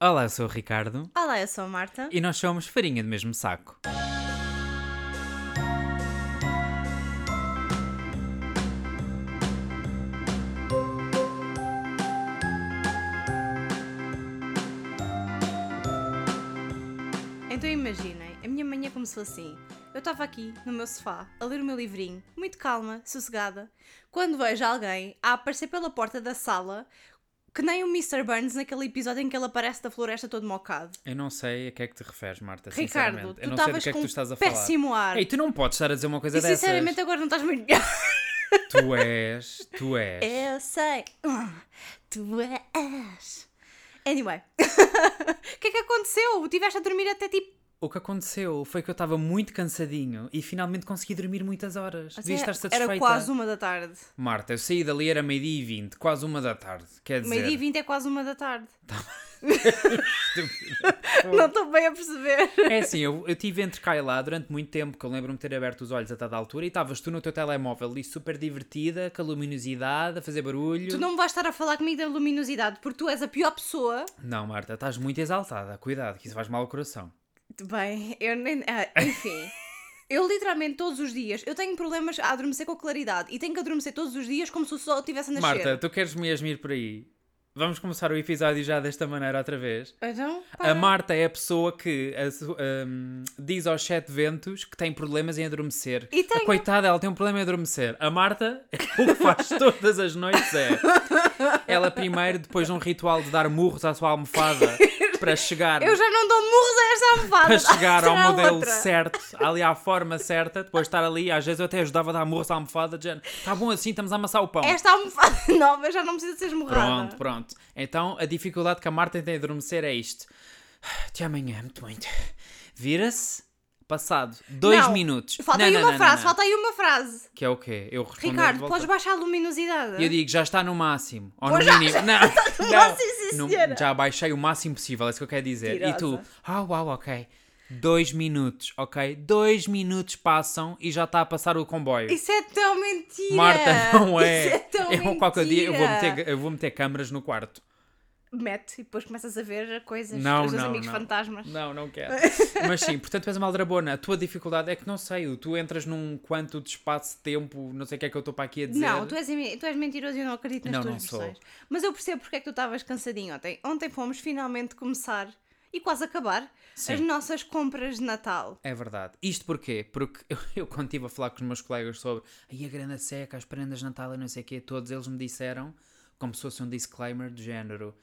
Olá, eu sou o Ricardo Olá, eu sou a Marta. e nós somos farinha do mesmo saco. Então imaginem, a minha manhã começou assim. Eu estava aqui, no meu sofá, a ler o meu livrinho, muito calma, sossegada, quando vejo alguém a aparecer pela porta da sala, que nem o Mr. Burns naquele episódio em que ele aparece da floresta todo mocado. Eu não sei a que é que te referes, Marta. Ricardo, sinceramente. tu eu não sei do estavas que é que com tu estás a falar. péssimo ar. Ei, tu não podes estar a dizer uma coisa e dessas. sinceramente agora não estás muito... Tu és, tu és. Eu sei. Tu és. Anyway. O que é que aconteceu? Tiveste a dormir até tipo O que aconteceu foi que eu estava muito cansadinho e finalmente consegui dormir muitas horas. Devias estar Era- satisfeita. Era quase uma da tarde. Marta, eu saí dali, era meio-dia e vinte, quase uma da tarde. Quer dizer... Meio-dia e 20 é quase uma da tarde. Estúpida. Não estou bem a perceber. É assim, eu, eu tive entre cá e lá durante muito tempo, que eu lembro-me de ter aberto os olhos a dada altura e estavas tu no teu telemóvel ali super divertida, com a luminosidade, a fazer barulho. Tu não me vais estar a falar comigo da luminosidade, porque tu és a pior pessoa. Não, Marta, estás muito exaltada. Cuidado, que isso faz mal ao coração. Bem, eu nem. ah, enfim. Eu literalmente todos os dias, eu tenho problemas a adormecer com claridade e tenho que adormecer todos os dias como se o sol estivesse a nascer. Marta, tu queres mesmo ir por aí? Vamos começar o episódio já desta maneira outra vez? Então, A. Marta é a pessoa que a hum, diz aos sete ventos que tem problemas em adormecer. E A tenho. coitada, ela tem um problema em adormecer. A Marta, o que faz todas as noites é. Ela primeiro, depois de um ritual de dar murros à sua almofada para chegar, Eu já não dou murros a esta almofada. para chegar ao modelo outra. certo, ali à forma certa, depois de estar ali, às vezes eu até ajudava a dar murros à almofada, de está bom assim, estamos a amassar o pão. Esta almofada nova já não precisa ser esmurrada. Pronto, pronto. Então a dificuldade que a Marta tem de adormecer é isto. Até amanhã, muito muito. Vira-se, passado dois Não, minutos. Falta Não, aí não, uma não, frase, não. falta aí uma frase. Que é o quê? Eu respondo Ricardo, podes baixar a luminosidade? Eu digo, já está no máximo. Ou Pois no já- mínimo. Não, não. máximo, sim, No- senhora. já baixei o máximo possível, é isso que eu quero dizer. E tu, Mentirosa. ah, uau, ok. Dois minutos, ok? Dois minutos passam e já está a passar o comboio. Isso é tão mentira! Marta, não é. Isso é tão eu, qualquer dia eu vou, mentira. meter, eu vou meter câmaras no quarto. Mete e depois começas a ver coisas Não, dos não, amigos não. fantasmas. Não, não quero. Mas sim, portanto, és uma aldrabona. A tua dificuldade é que não sei, tu entras num quanto de espaço-tempo, não sei o que é que eu estou para aqui a dizer. Não, tu és, tu és mentiroso e eu não acredito nas Não, tuas não sou. versões. Mas eu percebo porque é que tu estavas cansadinho ontem. Ontem fomos finalmente começar e quase acabar Sim. as nossas compras de Natal. É verdade. Isto porquê? Porque eu, eu quando estive a falar com os meus colegas sobre aí a grana seca, as prendas de Natal e não sei o quê, todos eles me disseram, como se fosse um disclaimer do género.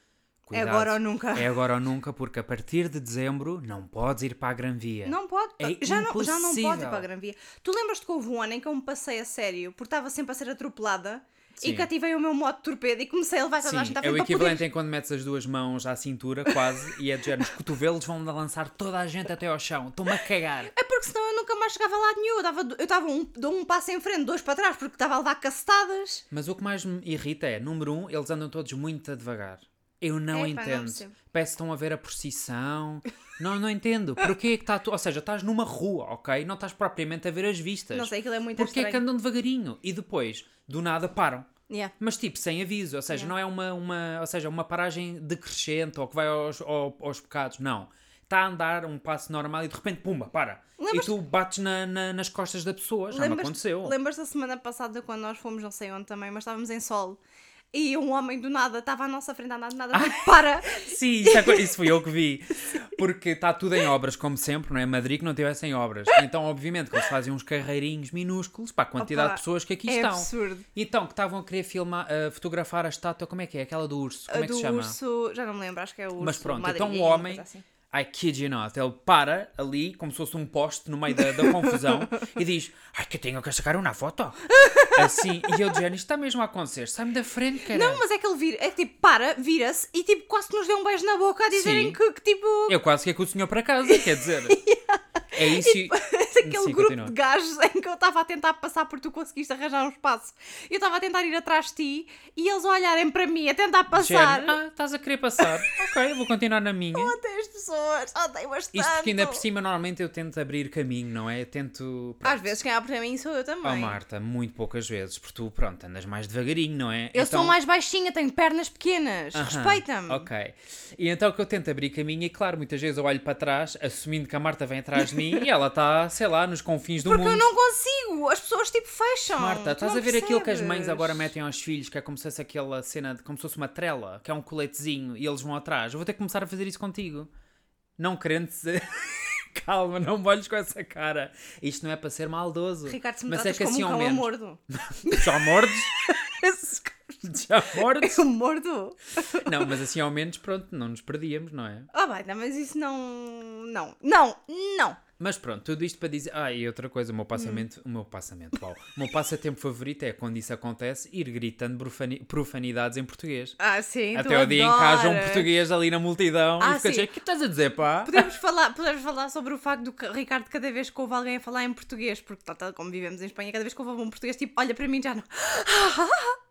É Cuidado, agora ou nunca. É agora ou nunca, porque a partir de dezembro não podes ir para a Gran Via. Não pode. É já, não, já não pode ir para a Gran Via. Tu lembras-te que houve um ano em que eu me passei a sério porque estava sempre a ser atropelada Sim. e cativei o meu modo de torpedo e comecei a levar toda a gente à é o equivalente poder... em quando metes as duas mãos à cintura, quase, e é de género, os cotovelos vão lançar toda a gente até ao chão. Estou-me a cagar. É porque senão eu nunca mais chegava a lado nenhum. Eu dava, eu dava um, dou um passo em frente, dois para trás, porque estava a levar cacetadas. Mas o que mais me irrita é, número um, eles andam todos muito devagar. Eu não não entendo. percebo. Parece que estão a ver a procissão. não, não entendo. Porquê é que está tu... Ou seja, estás numa rua, ok? Não estás propriamente a ver as vistas. Não sei, aquilo é muito Porquê é que estranho. andam devagarinho? E depois, do nada, param. Yeah. Mas tipo, sem aviso, ou seja, Yeah. não é uma, uma, ou seja, uma paragem decrescente ou que vai aos, ao- aos pecados, não. Está a andar um passo normal e de repente, pumba, para. Lembras- E tu bates na, na- nas costas da pessoa, já me Lembras- aconteceu. Lembras da semana passada quando nós fomos, não sei onde também, mas estávamos em sol e um homem do nada estava à nossa frente a andar de nada, tipo, para! Sim, isso, é isso fui eu que vi. Porque está tudo em obras, como sempre, não é? Madrid que não tivesse em obras. Então, obviamente, que eles fazem uns carreirinhos minúsculos para a quantidade Opa, de pessoas que aqui é estão. absurdo. Então, que estavam a querer filmar, a fotografar a estátua, como é que é? Aquela do urso, como é que do se chama? urso, já não me lembro, acho que é o urso. Mas pronto, então o uma homem, assim. I kid you not, ele para ali, como se fosse um poste no meio da, da confusão, e diz: Ai, que tenho que sacar uma foto. Assim, e eu dizendo: Isto está mesmo a acontecer, sai-me da frente, cara. Não, mas é que ele vira, é que tipo, para, vira-se e tipo, quase que nos deu um beijo na boca a dizerem que, que tipo. Eu quase que é com o senhor para casa, quer dizer. É isso. e- aquele Sim, grupo continua. de gajos em que eu estava a tentar passar porque tu conseguiste arranjar um espaço. Eu estava a tentar ir atrás de ti e eles a olharem para mim, a tentar passar. Género, ah, estás a querer passar? ok, eu vou continuar na minha. Até as pessoas. Odeio bastante. Isto porque ainda por cima, normalmente eu tento abrir caminho, não é? Eu tento. pronto. Às vezes quem abre mim sou eu também. Oh, Marta, muito poucas vezes, porque tu, pronto, andas mais devagarinho, não é? eu sou mais baixinha, tenho pernas pequenas. Aham, Respeita-me. Ok. E então que eu tento abrir caminho e, claro, muitas vezes eu olho para trás, assumindo que a Marta vem atrás de mim e ela está, sei lá, nos confins do Porque eu mundo. não consigo. As pessoas tipo fecham. Marta, estás a ver aquilo que as mães percebes. agora metem aos filhos, que é como se fosse aquela cena, de, como se fosse uma trela, que é um coletezinho e eles vão atrás. Eu vou ter que começar a fazer isso contigo. Não querendo dizer. Calma, não me olhes com essa cara. Isto não é para ser maldoso. Ricardo, se me mas é que como assim um eu menos. mordo. Já mordes? Já mordes? Eu mordo. Não, mas assim ao menos, pronto, não nos perdíamos, não é? Ah, vai, não, mas isso não. Não, não, não. Mas pronto, tudo isto para dizer. Ah, e outra coisa, o meu passamento. O meu passamento, uau. O meu passatempo favorito é quando isso acontece, ir gritando profani- profanidades em português. Ah, sim. Até o dia em que haja um português ali na multidão Ah, e fica O que estás a dizer, pá? Podemos falar, podemos falar sobre o facto do que Ricardo, cada vez que houve alguém a falar em português, porque tá, tá, como vivemos em Espanha, cada vez que houve um português, tipo, olha para mim já não.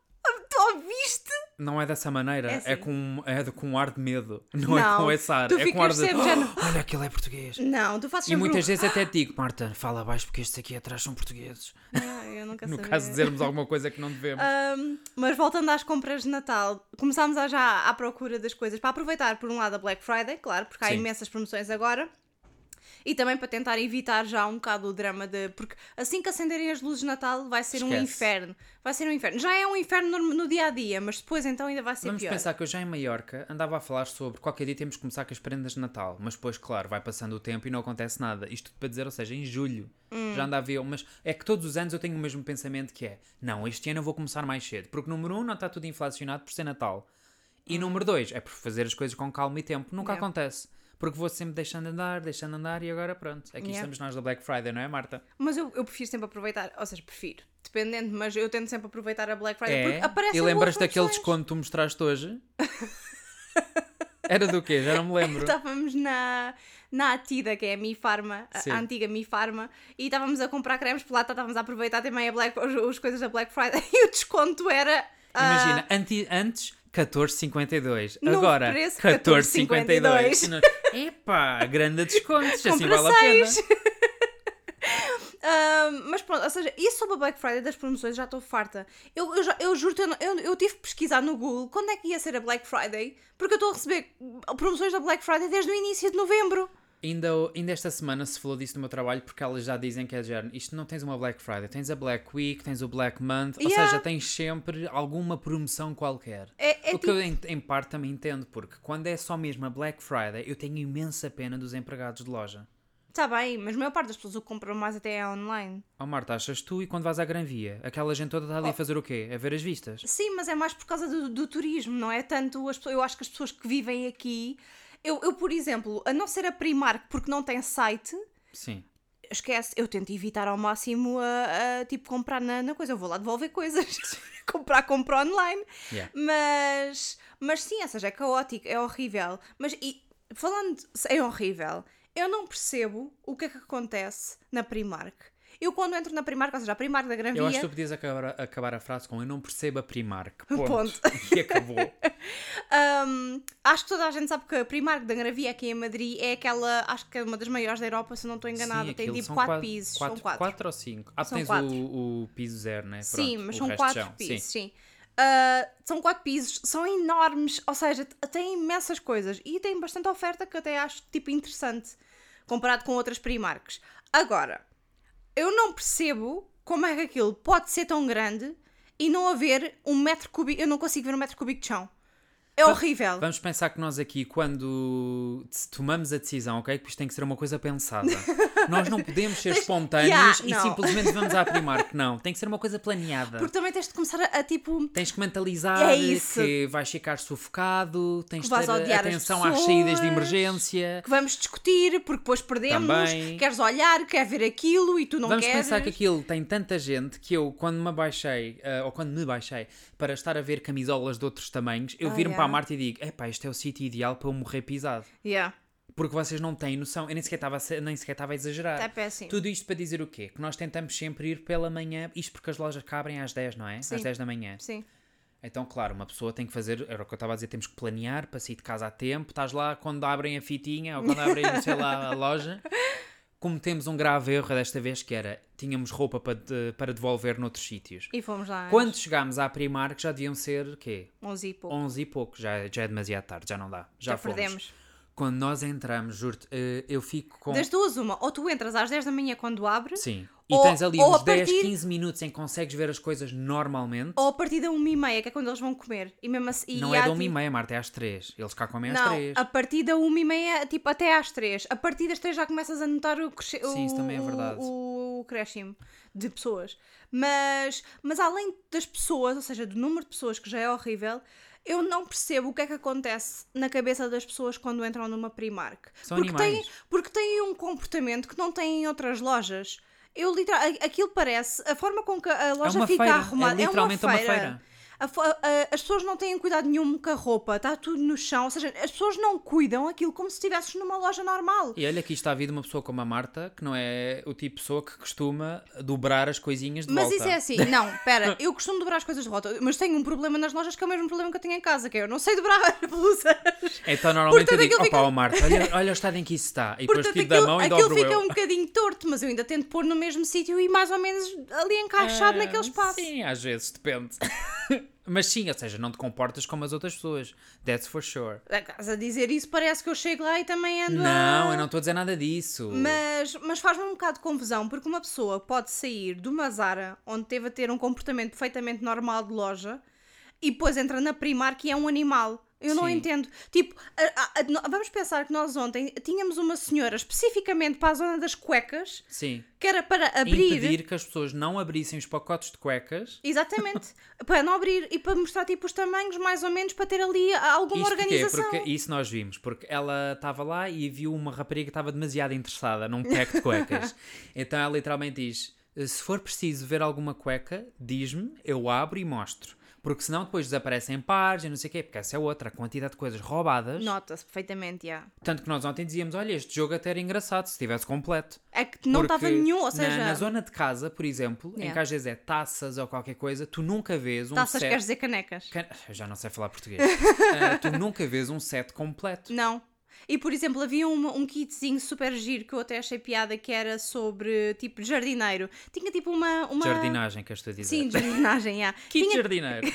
Tu ouviste? Não é dessa maneira, É é, assim. com, é de- com um ar de medo, não, é Não, com esse ar, é com um ar de. sempre "Oh, olha, aquele é português. Não, tu fazes E muitas um- vezes até digo, Marta, fala baixo porque estes aqui atrás são portugueses. Ah, eu nunca No sabia. caso de dizermos alguma coisa que não devemos. Ahm, mas voltando às compras de Natal, começámos já à procura das coisas para aproveitar, por um lado, a Black Friday, claro, porque há Sim. imensas promoções agora. E também para tentar evitar já um bocado o drama de. Porque assim que acenderem as luzes de Natal vai ser um Esquece. inferno. Vai ser um inferno. Já é um inferno no, no dia a dia, mas depois então ainda vai ser Vamos pior. pensar que eu já em Maiorca andava a falar sobre qualquer dia temos que começar com as prendas de Natal, mas depois, claro, vai passando o tempo e não acontece nada. Isto para dizer, ou seja, em julho Hum. já anda a ver, mas é que todos os anos eu tenho o mesmo pensamento que é, não, este ano eu vou começar mais cedo, porque número um não está tudo inflacionado por ser Natal. E número dois é por fazer as coisas com calma e tempo. Nunca Hum. Yeah. acontece. Porque vou sempre deixando andar, deixando andar e agora pronto. Aqui Yeah. estamos nós da Black Friday, não é, Marta? Mas eu, eu prefiro sempre aproveitar, ou seja, prefiro, dependente, mas eu tento sempre aproveitar a Black Friday É. porque aparecem E lembras boas daquele desconto que tu mostraste hoje? Era do quê? Já não me lembro. Estávamos na, na Atida, que é a Mi Pharma, a- a antiga Mi Pharma, e estávamos a comprar cremes, por lá estávamos a aproveitar também a Black, os, as coisas da Black Friday, e o desconto era. ah, Imagina, anti, antes 14,52, Novo agora preço, 14,52. Epá, grande desconto, assim Compra vale a pena. ah, mas pronto, ou seja, isso sobre a Black Friday das promoções já estou farta. Eu, eu, já- eu juro-te, eu, eu, eu tive que pesquisar no Google quando é que ia ser a Black Friday, porque eu estou a receber promoções da Black Friday desde o início de novembro. Ainda, ainda esta semana se falou disso no meu trabalho porque elas já dizem que é género. Isto não tens uma Black Friday, tens a Black Week, tens o Black Month, ou Yeah. seja, tens sempre alguma promoção qualquer. É, é o que eu em, em parte também entendo, porque quando é só mesmo a Black Friday, eu tenho imensa pena dos empregados de loja. Está bem, mas a maior parte das pessoas o que compram mais até é online. Oh Marta, achas tu e quando vais à Gran Via? Aquela gente toda está ali a fazer o quê? A ver as vistas? Sim, mas é mais por causa do, do turismo, não é tanto as. Eu acho que as pessoas que vivem aqui. Eu, eu, por exemplo, a não ser a Primark porque não tem site, Sim. esquece, eu tento evitar ao máximo a, a, tipo comprar na, na coisa. Eu vou lá devolver coisas. comprar, compro online. Yeah. Mas, mas sim, ou seja, é caótico, é horrível. Mas e, falando, é horrível. Eu não percebo o que é que acontece na Primark. Eu quando entro na Primark, ou seja, a Primark da Gran Eu acho Via, que tu podias acabar, acabar a frase com eu não percebo a Primark. Ponto. Ponto. E acabou. Hum, acho que toda a gente sabe que a Primark da Gravia aqui em Madrid é aquela, acho que é uma das maiores da Europa, se não estou enganada. Sim, tem tipo são 4 quatro- pisos. Quatro, são 4. quatro ou cinco? Ah, São tens quatro. o, o piso zero, né? Sim, Pronto, mas o são resto 4 chão. pisos, Sim. sim. Ah, são 4 pisos, são enormes, ou seja, têm imensas coisas e tem bastante oferta que até acho tipo interessante comparado com outras Primarks. Agora, eu não percebo como é que aquilo pode ser tão grande e não haver um metro cúbico. Eu não consigo ver um metro cúbico de chão. É horrível. Vamos pensar que nós aqui, quando tomamos a decisão, ok? Que isto tem que ser uma coisa pensada. nós não podemos ser espontâneos Yeah, e simplesmente vamos à Primark. Não, tem que ser uma coisa planeada. Porque também tens de começar a, a, tipo. Tens que mentalizar É isso. que vais ficar sufocado, tens Que de ter atenção às saídas de pessoas. emergência. que vamos discutir, porque depois perdemos, Também. queres olhar, quer ver aquilo e tu não Vamos queres. pensar que aquilo tem tanta gente que eu, quando me baixei, ou quando me baixei, para estar a ver camisolas de outros tamanhos, eu Ah, viro-me para a yeah. Marta e digo: epá, este é o sítio ideal para eu morrer pisado. Yeah, Porque vocês não têm noção. Eu nem sequer estava a, nem sequer estava a exagerar. é péssimo. Tudo isto para dizer o quê? Que nós tentamos sempre ir pela manhã, isto porque as lojas cabrem às 10, não é? Sim. Às 10 da manhã. Sim. Então, claro, uma pessoa tem que fazer, era o que eu estava a dizer, temos que planear para sair de casa a tempo. Estás lá quando abrem a fitinha ou quando abrem, sei lá, a loja. Cometemos um grave erro desta vez que era, tínhamos roupa para, de- para devolver noutros sítios. E fomos lá. Quando chegámos à Primark já deviam ser, quê? 11 e pouco. 11 e pouco, já, já é demasiado tarde, já não dá. Já, Já fomos. perdemos. Quando nós entramos, juro-te, eh, eu fico com... Das duas, uma. Ou tu entras às 10 da manhã quando abres, Sim. E Ou- tens ali uns a 10, partir- 15 minutos em que consegues ver as coisas normalmente. ou a partir da 1 e meia, que é quando eles vão comer. E mesmo assim. e não há, é da 1 e tipo- meia, Marta, é às 3. Eles cá comem às Não, 3. a partir da 1 e meia, tipo, até às 3. A partir das 3 já começas a notar o cresce... Sim, isso também é verdade. O, o crescimo de pessoas. Mas, mas além das pessoas, ou seja, do número de pessoas que já é horrível, eu não percebo o que é que acontece na cabeça das pessoas quando entram numa Primark. São porque têm, animais. porque têm um comportamento que não têm em outras lojas. Eu literal, aquilo parece, a forma com que a loja uma fica feira, é arrumada literalmente é uma uma feira. A a- as pessoas não têm cuidado nenhum com a roupa, está tudo no chão, ou seja, as pessoas não cuidam aquilo como se estivesses numa loja normal. E olha isto está a vir de uma pessoa como a Marta, que não é o tipo de pessoa que costuma dobrar as coisinhas de Mas volta. isso é assim, não, pera, eu costumo dobrar as coisas de volta, mas tenho um problema nas lojas que é o mesmo problema que eu tenho em casa, que é eu não sei dobrar blusas. Então normalmente Portanto, eu digo, opa, fica- ó Marta, olha, olha o estado em que isso está. E depois Portanto, tiro da aquilo, mão e dobro fica eu. um bocadinho torto, mas eu ainda tento pôr no mesmo sítio e mais ou menos ali encaixado Ah, naquele espaço. Sim, às vezes, depende. Mas sim, ou seja, não te comportas como as outras pessoas. That's for sure. Estás a dizer isso, parece que eu chego lá e também ando Não, a... eu não estou a dizer nada disso. Mas, mas faz-me um bocado de confusão, porque uma pessoa pode sair de uma Zara, onde teve a ter um comportamento perfeitamente normal de loja, e depois entra na Primark e é um animal. Eu não Sim. entendo. Tipo, a- a- a- vamos pensar que nós ontem tínhamos uma senhora especificamente para a zona das cuecas, Sim. que era para abrir. Impedir que as pessoas não abrissem os pacotes de cuecas. Exatamente. para não abrir e para mostrar tipo os tamanhos, mais ou menos, para ter ali alguma Isto porquê? organização. Porque isso nós vimos. Porque ela estava lá e viu uma rapariga que estava demasiado interessada num pack de cuecas. então ela literalmente diz: se for preciso ver alguma cueca, diz-me, eu abro e mostro. Porque senão depois desaparecem pares e não sei o quê. Porque essa é outra, a quantidade de coisas roubadas. Nota-se perfeitamente, já. Tanto que nós ontem dizíamos: olha, este jogo até era engraçado se estivesse completo. É que não estava nenhum, ou na- seja, Na, zona de casa, por exemplo, em Yeah. que às vezes é taças ou qualquer coisa, tu nunca vês um taças set. queres dizer canecas. Can- Eu já não sei falar português. Ah, tu nunca vês um set completo. Não. E, por exemplo, havia uma- um kitzinho super giro que eu até achei piada que era sobre, tipo, jardineiro. Tinha, tipo, uma... uma... Jardinagem, que estou a dizer. Sim, jardinagem, já. Kit Tinha... jardineiro.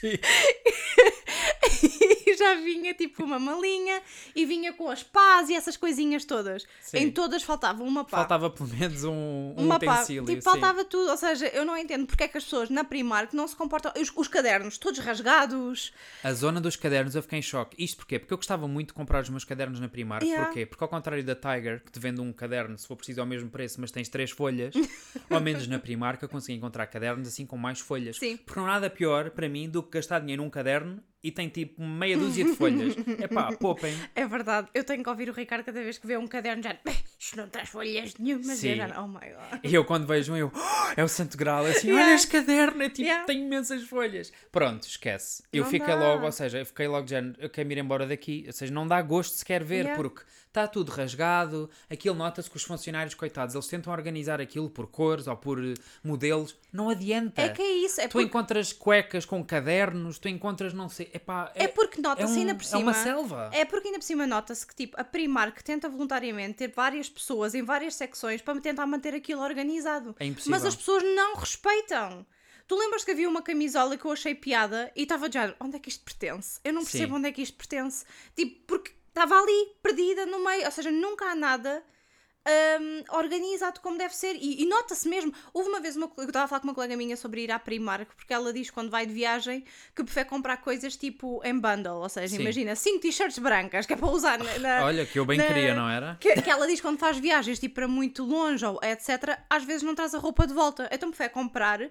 Sim. E já vinha, tipo, uma malinha e vinha com as pás e essas coisinhas todas. Sim. Em todas faltava uma pá. Faltava pelo menos um, um uma pá. utensílio. Tipo, sim. faltava tudo. Ou seja, eu não entendo porque é que as pessoas na Primark não se comportam... Os, os cadernos todos rasgados. A zona dos cadernos eu fiquei em choque. Isto porquê? Porque eu gostava muito de comprar os meus cadernos na Primark. Yeah. Porquê? Porque ao contrário da Tiger, que te vende um caderno se for preciso ao mesmo preço, mas tens três folhas, ao menos na Primark eu consegui encontrar cadernos assim com mais folhas. Sim. Porque não há nada pior para mim do que gastar dinheiro num caderno e tem tipo meia dúzia de folhas. Epá, poupem. É verdade. Eu tenho que ouvir o Ricardo cada vez que vê um caderno já... Isto não traz folhas nenhumas. Sim. Já... Oh, my God. E eu quando vejo um, eu, "Oh, é o Santo Grau, assim, Yeah. olha este caderno, é tipo, Yeah. tem imensas folhas. Pronto, esquece. Eu Não fiquei dá. logo, ou seja, eu fiquei logo, já, eu quero ir embora daqui. Ou seja, não dá gosto sequer ver, Yeah. porque está tudo rasgado, aquilo nota-se que os funcionários, coitados, eles tentam organizar aquilo por cores ou por eh, modelos, não adianta. É que é isso. É Tu porque, encontras cuecas com cadernos, tu encontras não sei, epá, é porque é, nota-se um- ainda por é cima. uma selva. É porque ainda por cima nota-se que tipo, a Primark tenta voluntariamente ter várias pessoas em várias secções para tentar manter aquilo organizado. É impossível. Mas as pessoas não respeitam. Tu lembras que havia uma camisola que eu achei piada e estava já, onde é que isto pertence? Eu não percebo Sim. onde é que isto pertence. Tipo, porque estava ali, perdida no meio, ou seja, nunca há nada hum, organizado como deve ser. E, e nota-se mesmo. Houve uma vez uma, eu estava a falar com uma colega minha sobre ir à Primark, porque ela diz quando vai de viagem que prefere comprar coisas tipo em bundle. Ou seja, Sim. imagina, 5 t-shirts brancas que é para usar na. na- Olha, que eu bem na- queria, não era? que, que ela diz quando faz viagens tipo para muito longe ou etc, às vezes não traz a roupa de volta. Então prefere comprar hum,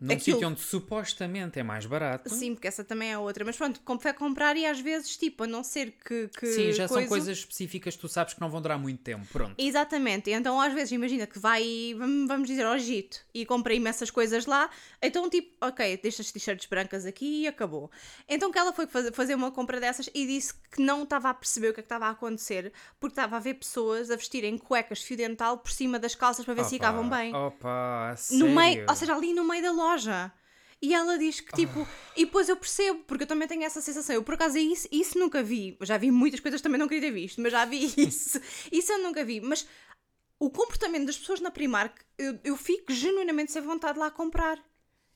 Num aquilo. sítio onde supostamente é mais barato. Sim, porque essa também é outra. Mas pronto, prefere comprar e às vezes, tipo, a não ser que. que Sim, já são coisa- coisas específicas que tu sabes que não vão durar muito tempo. Pronto. Exatamente, então às vezes imagina que vai, vamos dizer, ao Egito e compra imensas coisas lá, então tipo, ok, deixa as t-shirts brancas aqui e acabou. Então que ela foi fazer, uma compra dessas e disse que não estava a perceber o que é que estava a acontecer, porque estava a ver pessoas a vestirem cuecas fio dental por cima das calças para ver se Opa, ficavam bem. Opa, a No meio, sério? ou seja, ali no meio da loja. E ela diz que tipo. E depois eu percebo, porque eu também tenho essa sensação. Eu por acaso isso, isso nunca vi. Eu já vi muitas coisas que também não queria ter visto, mas já vi isso. Isso eu nunca vi. Mas o comportamento das pessoas na Primark, eu, eu fico genuinamente sem vontade de lá comprar.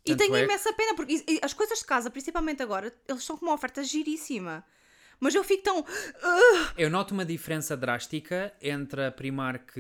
E Tanto tenho é- imensa pena, porque e- e as coisas de casa, principalmente agora, eles estão com uma oferta giríssima. Mas eu fico tão. "Ugh". Eu noto uma diferença drástica entre a Primark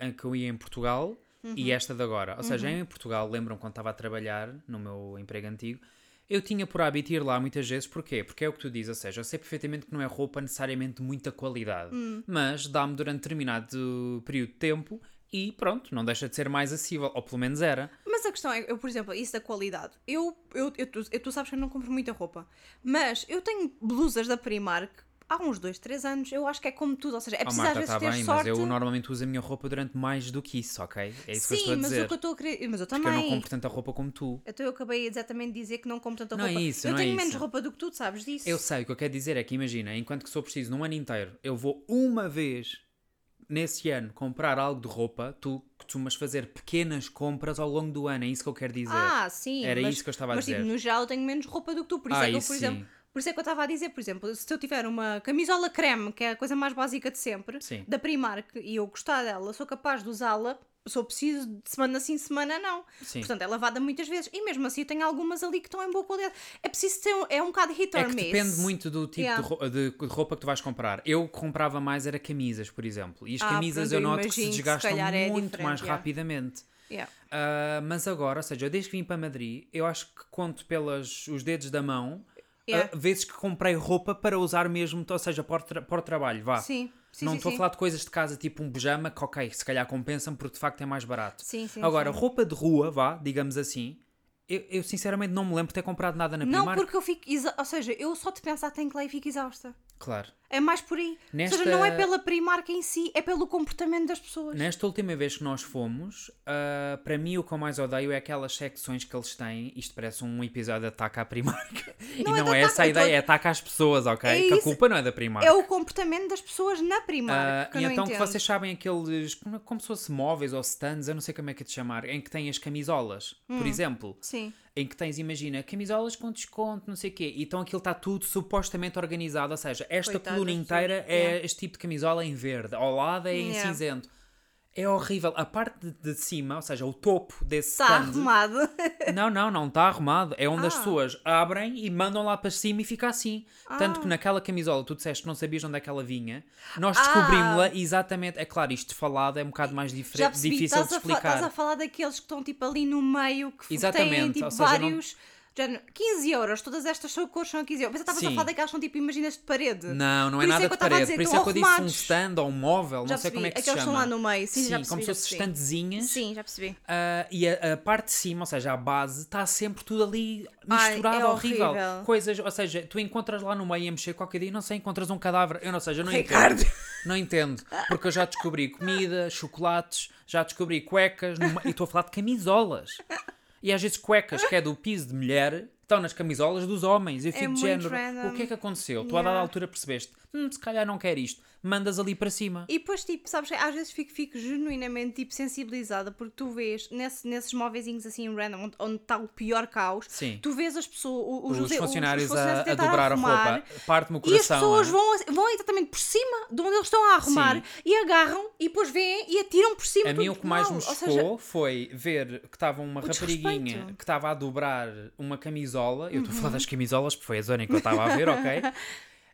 em que eu ia em Portugal Uhum. e esta de agora. Ou seja, em Portugal, lembram quando estava a trabalhar no meu emprego antigo, eu tinha por hábito ir lá muitas vezes. Porquê? Porque é o que tu dizes, ou seja, eu sei perfeitamente que não é roupa necessariamente de muita qualidade, Hum. mas dá-me durante determinado período de tempo e pronto, não deixa de ser mais acessível, ou pelo menos era. Mas a questão é, eu, por exemplo, isso da qualidade. Eu, eu, eu, tu, eu- tu sabes que eu não compro muita roupa, mas eu tenho blusas da Primark há uns 2, 3 anos. Eu acho que é como tudo, ou seja, é Oh, preciso Marta, às vezes está ter bem, sorte. mas eu normalmente uso a minha roupa durante mais do que isso, ok? É isso que eu Sim, estou a mas dizer. o que eu estou a querer. Mas eu Porque também. eu não compro tanta roupa como tu. Então eu acabei exatamente de dizer que não compro tanta Não é roupa. isso, eu não é tenho isso. menos roupa do que tu, sabes disso. Eu sei, o que eu quero dizer é que imagina, enquanto que sou preciso num ano inteiro, eu vou uma vez nesse ano comprar algo de roupa, tu costumas fazer pequenas compras ao longo do ano, é isso que eu quero dizer. Ah, sim. Era mas, isso que eu estava a mas, dizer. tipo, no geral eu tenho menos roupa do que tu. Por isso Ah, é que eu, isso por sim. exemplo. Por isso é que eu estava a dizer, por exemplo, se eu tiver uma camisola creme, que é a coisa mais básica de sempre, Sim. da Primark, e eu gostar dela, sou capaz de usá-la, sou preciso de semana sim, semana não. Sim. Portanto, é lavada muitas vezes. E mesmo assim eu tenho algumas ali que estão em boa qualidade. É preciso ter um, é um bocado hit or É miss. depende muito do tipo Yeah. de, ro- de- de roupa que tu vais comprar. Eu comprava mais era camisas, por exemplo. E as Ah, camisas pronto, eu eu noto que se se desgastam calhar é muito mais yeah. rapidamente. Yeah. Ah, mas agora, ou seja, eu desde que vim para Madrid, eu acho que conto pelos os dedos da mão Yeah. ah, vezes que comprei roupa para usar mesmo, ou seja, para o, tra- para o trabalho, vá. Sim, sim, não estou a falar de coisas de casa tipo um pijama que, ok, se calhar compensam porque de facto é mais barato. Sim, sim, Agora, sim. roupa de rua, vá, digamos assim, eu, eu sinceramente não me lembro de ter comprado nada na Não, Primark. porque eu fico. Ou seja, eu só de pensar tenho que lá e fico exausta. Claro. É mais por aí. Nesta- Ou seja, não é pela Primark em si, é pelo comportamento das pessoas. Nesta última vez que nós fomos, ah, para mim o que eu mais odeio é aquelas secções que eles têm. Isto parece um episódio de ataque à Primark. Não e é não é essa a tô- ideia, é ataque às pessoas, ok? É que a culpa não é da Primark. É o comportamento das pessoas na Primark. Ah, que eu e então que entendo. vocês sabem aqueles, como, como se fosse móveis ou stands, eu não sei como é que é de chamar, em que têm as camisolas, por Hum. exemplo. Sim. Em que tens, imagina, camisolas com desconto, não sei o quê. E então aquilo está tudo supostamente organizado. Ou seja, esta Coitadas coluna inteira é yeah. este tipo de camisola em verde. Ao lado é em Yeah. cinzento. É horrível. A parte de, cima, ou seja, o topo desse Está stand... arrumado. Não, não, não está arrumado. É onde as Ah. pessoas abrem e mandam lá para cima e fica assim. Tanto Ah. que naquela camisola tu disseste que não sabias onde é que ela vinha. Nós Ah. descobrimos-la exatamente. É claro, isto falado é um bocado mais Já percebi, difícil de fa- estás explicar. a falar daqueles que estão tipo ali no meio, que f- têm Exatamente, tipo seja, não- vários. Género, 15 euros, todas estas cores são 15 euros. Mas eu estava a falar daquelas que são tipo, imaginas de parede. Não, não é isso nada de parede. Por isso é que eu disse um stand ou um móvel, Já não sei como é que se chama. estão lá no meio. Sim, já Sim, percebi, como se já fossem percebi. standzinhas. Sim, já percebi. Ah, e a, parte de cima, ou seja, a base, está sempre tudo ali Ai, misturado, é horrível. Coisas, ou seja, tu encontras lá no meio a mexer qualquer dia e não sei, encontras um cadáver. Eu não sei, eu não Ricardo. entendo. Não entendo. Porque eu já descobri comida, chocolates, já descobri cuecas e estou a falar de camisolas. E às vezes cuecas que é do piso de mulher estão nas camisolas dos homens. Eu fico de É muito género. random. O que é que aconteceu? Tu a dada Yeah. altura percebeste, hum, se calhar não quer isto. Mandas ali para cima. E depois, tipo, sabes, às vezes fico, fico genuinamente tipo, sensibilizada porque tu vês nesse, nesses móveizinhos assim random, onde- onde está o pior caos, Sim. tu vês as pessoas, os, Os, os funcionários, a, a dobrar arrumar, a roupa. Parte-me o E as coração. pessoas é? vão, vão exatamente por cima de onde eles estão a arrumar Sim. e agarram e depois vêm e atiram por cima. A mim o que mais me Ou chocou seja, foi ver que estava uma rapariguinha que estava a dobrar uma camisola. Eu estou a Uhum. falar das camisolas porque foi a zona em que eu estava a ver, ok?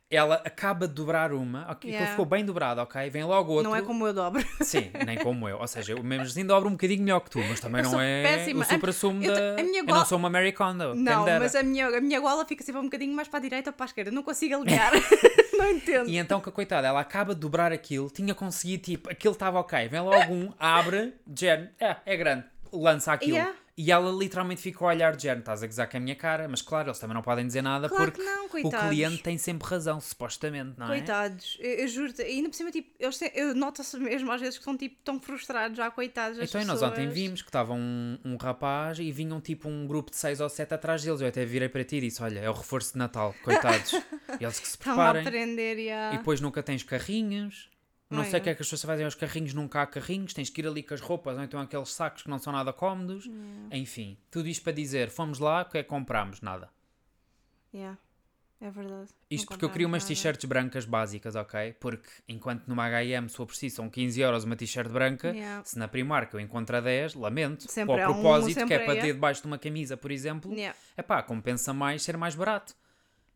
Ela acaba de dobrar uma, ok? que Yeah. ficou bem dobrada, ok? Vem logo outro. não é como eu dobro. Sim, nem como eu. Ou seja, eu mesmo assim dobro um bocadinho melhor que tu, mas também Eu não é péssima. o supra-sumo Eu te- da. a minha Eu gola- não sou uma Mary Kondo. Não, mas a minha, a minha gola fica sempre um bocadinho mais para a direita ou para a esquerda. Não consigo alinear. não entendo. E então coitada, ela acaba de dobrar aquilo, tinha conseguido, tipo, aquilo estava ok, vem logo um, abre, género, é, é grande, lança aquilo. Yeah. E ela literalmente ficou a olhar de género, estás a gozar com a minha cara, mas claro, eles também não podem dizer nada Claro porque que não, o coitados. cliente tem sempre razão, supostamente, não é? Coitados, eu, eu juro-te, ainda por cima, tipo, eles têm- eu noto-se mesmo às vezes que estão tipo tão frustrados já, coitados. Então, e nós pessoas. ontem vimos que estava um, um rapaz e vinham tipo um grupo de seis ou sete atrás deles. Eu até virei para ti e disse: Olha, é o reforço de Natal, coitados. eles que se Estão a preparem. aprender. E depois nunca tens carrinhos. Não Ai, sei o é. que é que as pessoas fazem aos carrinhos, nunca há carrinhos, tens que ir ali com as roupas, ou então aqueles sacos que não são nada cómodos. Enfim, tudo isto para dizer, fomos lá, o que é que comprámos? Nada. Yeah. É verdade. Isto porque eu queria umas t-shirts brancas básicas, ok? Porque enquanto numa H&M se for preciso são 15 euros uma t-shirt branca, Yeah. se na Primark eu encontro a 10, lamento. Sempre há ao um, propósito, que sempre é para é. ter debaixo de uma camisa, por exemplo, Yeah. é pá, compensa mais ser mais barato.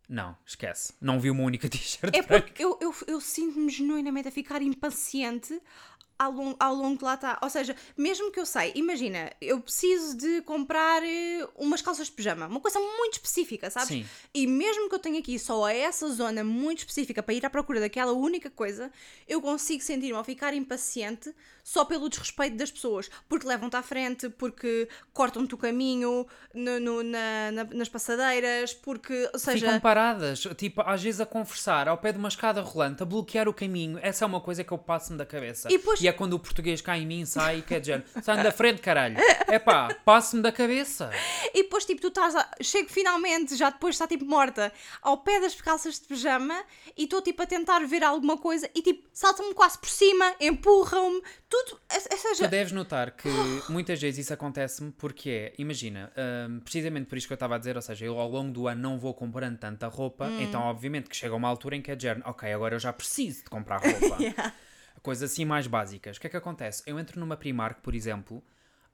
Não, esquece. Não vi uma única t-shirt É porque eu, eu, eu sinto-me genuinamente a ficar impaciente ao longo, ao longo que lá está. Ou seja, mesmo que eu sei, imagina, eu preciso de comprar eh, umas calças de pijama, uma coisa muito específica, sabes? Sim. E mesmo que eu tenha aqui só essa zona muito específica para ir à procura daquela única coisa, eu consigo sentir-me ao ficar impaciente só pelo desrespeito das pessoas. Porque levam-te à frente, porque cortam-te o caminho no- no- na- na- nas passadeiras, porque, ou seja. Ficam paradas, tipo, às vezes a conversar ao pé de uma escada rolante, a bloquear o caminho. Essa é uma coisa que eu passo-me da cabeça. E depois- é quando o português cai em mim, sai, quer dizer, sai da frente, caralho. É pá, passo-me da cabeça. E depois, tipo, tu estás. A... Chego finalmente, já depois está tipo morta, ao pé das calças de pijama e estou tipo a tentar ver alguma coisa e tipo, saltam-me quase por cima, empurram-me, tudo. Ou Tu seja, deves notar que muitas vezes isso acontece-me porque é, imagina, hum, precisamente por isso que eu estava a dizer, ou seja, eu ao longo do ano não vou comprando tanta roupa, Hum. então obviamente que chega uma altura em que é de género, ok, agora eu já preciso de comprar roupa. Coisas assim mais básicas. O que é que acontece? Eu entro numa Primark, por exemplo,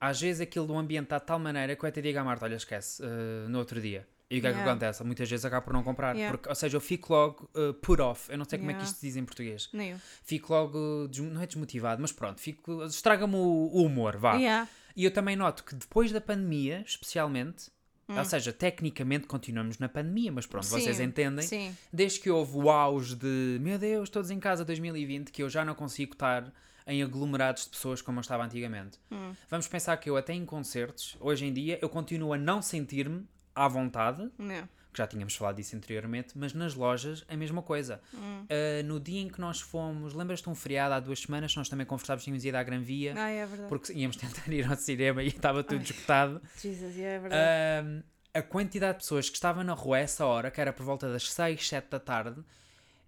às vezes aquilo do ambiente está de tal maneira que eu até digo à Marta, olha, esquece, uh, no outro dia. E o que é que Yeah. acontece? Muitas vezes acabo por não comprar. Yeah. Porque, ou seja, eu fico logo uh, put off. Eu não sei como é que Yeah. isto se diz em português. nem eu. Fico logo, não é desmotivado, mas pronto, fico, estraga-me o, o humor, vá. Yeah. E eu também noto que depois da pandemia, especialmente, ou seja, tecnicamente continuamos na pandemia, mas pronto, vocês Sim, entendem. Sim. Desde que houve o auge de meu Deus, todos em casa 2020, que eu já não consigo estar em aglomerados de pessoas como eu estava antigamente. Hum. Vamos pensar que eu até em concertos, hoje em dia, eu continuo a não sentir-me à vontade, Não. Que já tínhamos falado disso anteriormente, mas nas lojas a mesma coisa. Hum. Ah, no dia em que nós fomos, lembras-te um feriado há duas semanas, nós também conversávamos, tínhamos ido à Gran Via, Ah, é verdade. porque íamos tentar ir ao cinema e estava tudo esgotado. Jesus, é verdade. Ahm, a quantidade de pessoas que estavam na rua a essa hora, que era por volta das 6, 7 da tarde,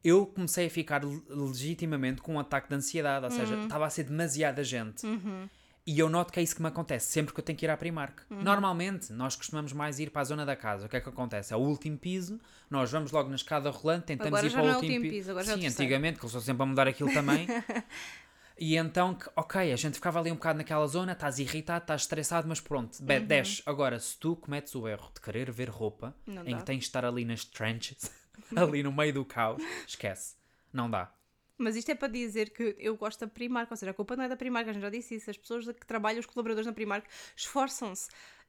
eu comecei a ficar le- legitimamente com um ataque de ansiedade, ou seja, estava a ser demasiada gente. E eu noto que é isso que me acontece sempre que eu tenho que ir à Primark. Normalmente, nós costumamos mais ir para a zona da casa. O que é que acontece? É o último piso, nós vamos logo na escada rolante, tentamos Agora ir para o é último, último pi- piso, agora é Sim, antigamente, que eles estão sempre a mudar aquilo também. E então, que- ok, a gente ficava ali um bocado naquela zona, estás irritado, estás estressado, mas pronto, be- desce. Agora, se tu cometes o erro de querer ver roupa, Não em dá. que tens de estar ali nas trenches, ali no meio do caos, esquece. Não dá. Mas isto é para dizer que eu gosto da Primark, ou seja, a culpa não é da Primark, a gente já disse isso. As pessoas que trabalham, os colaboradores na Primark, esforçam-se.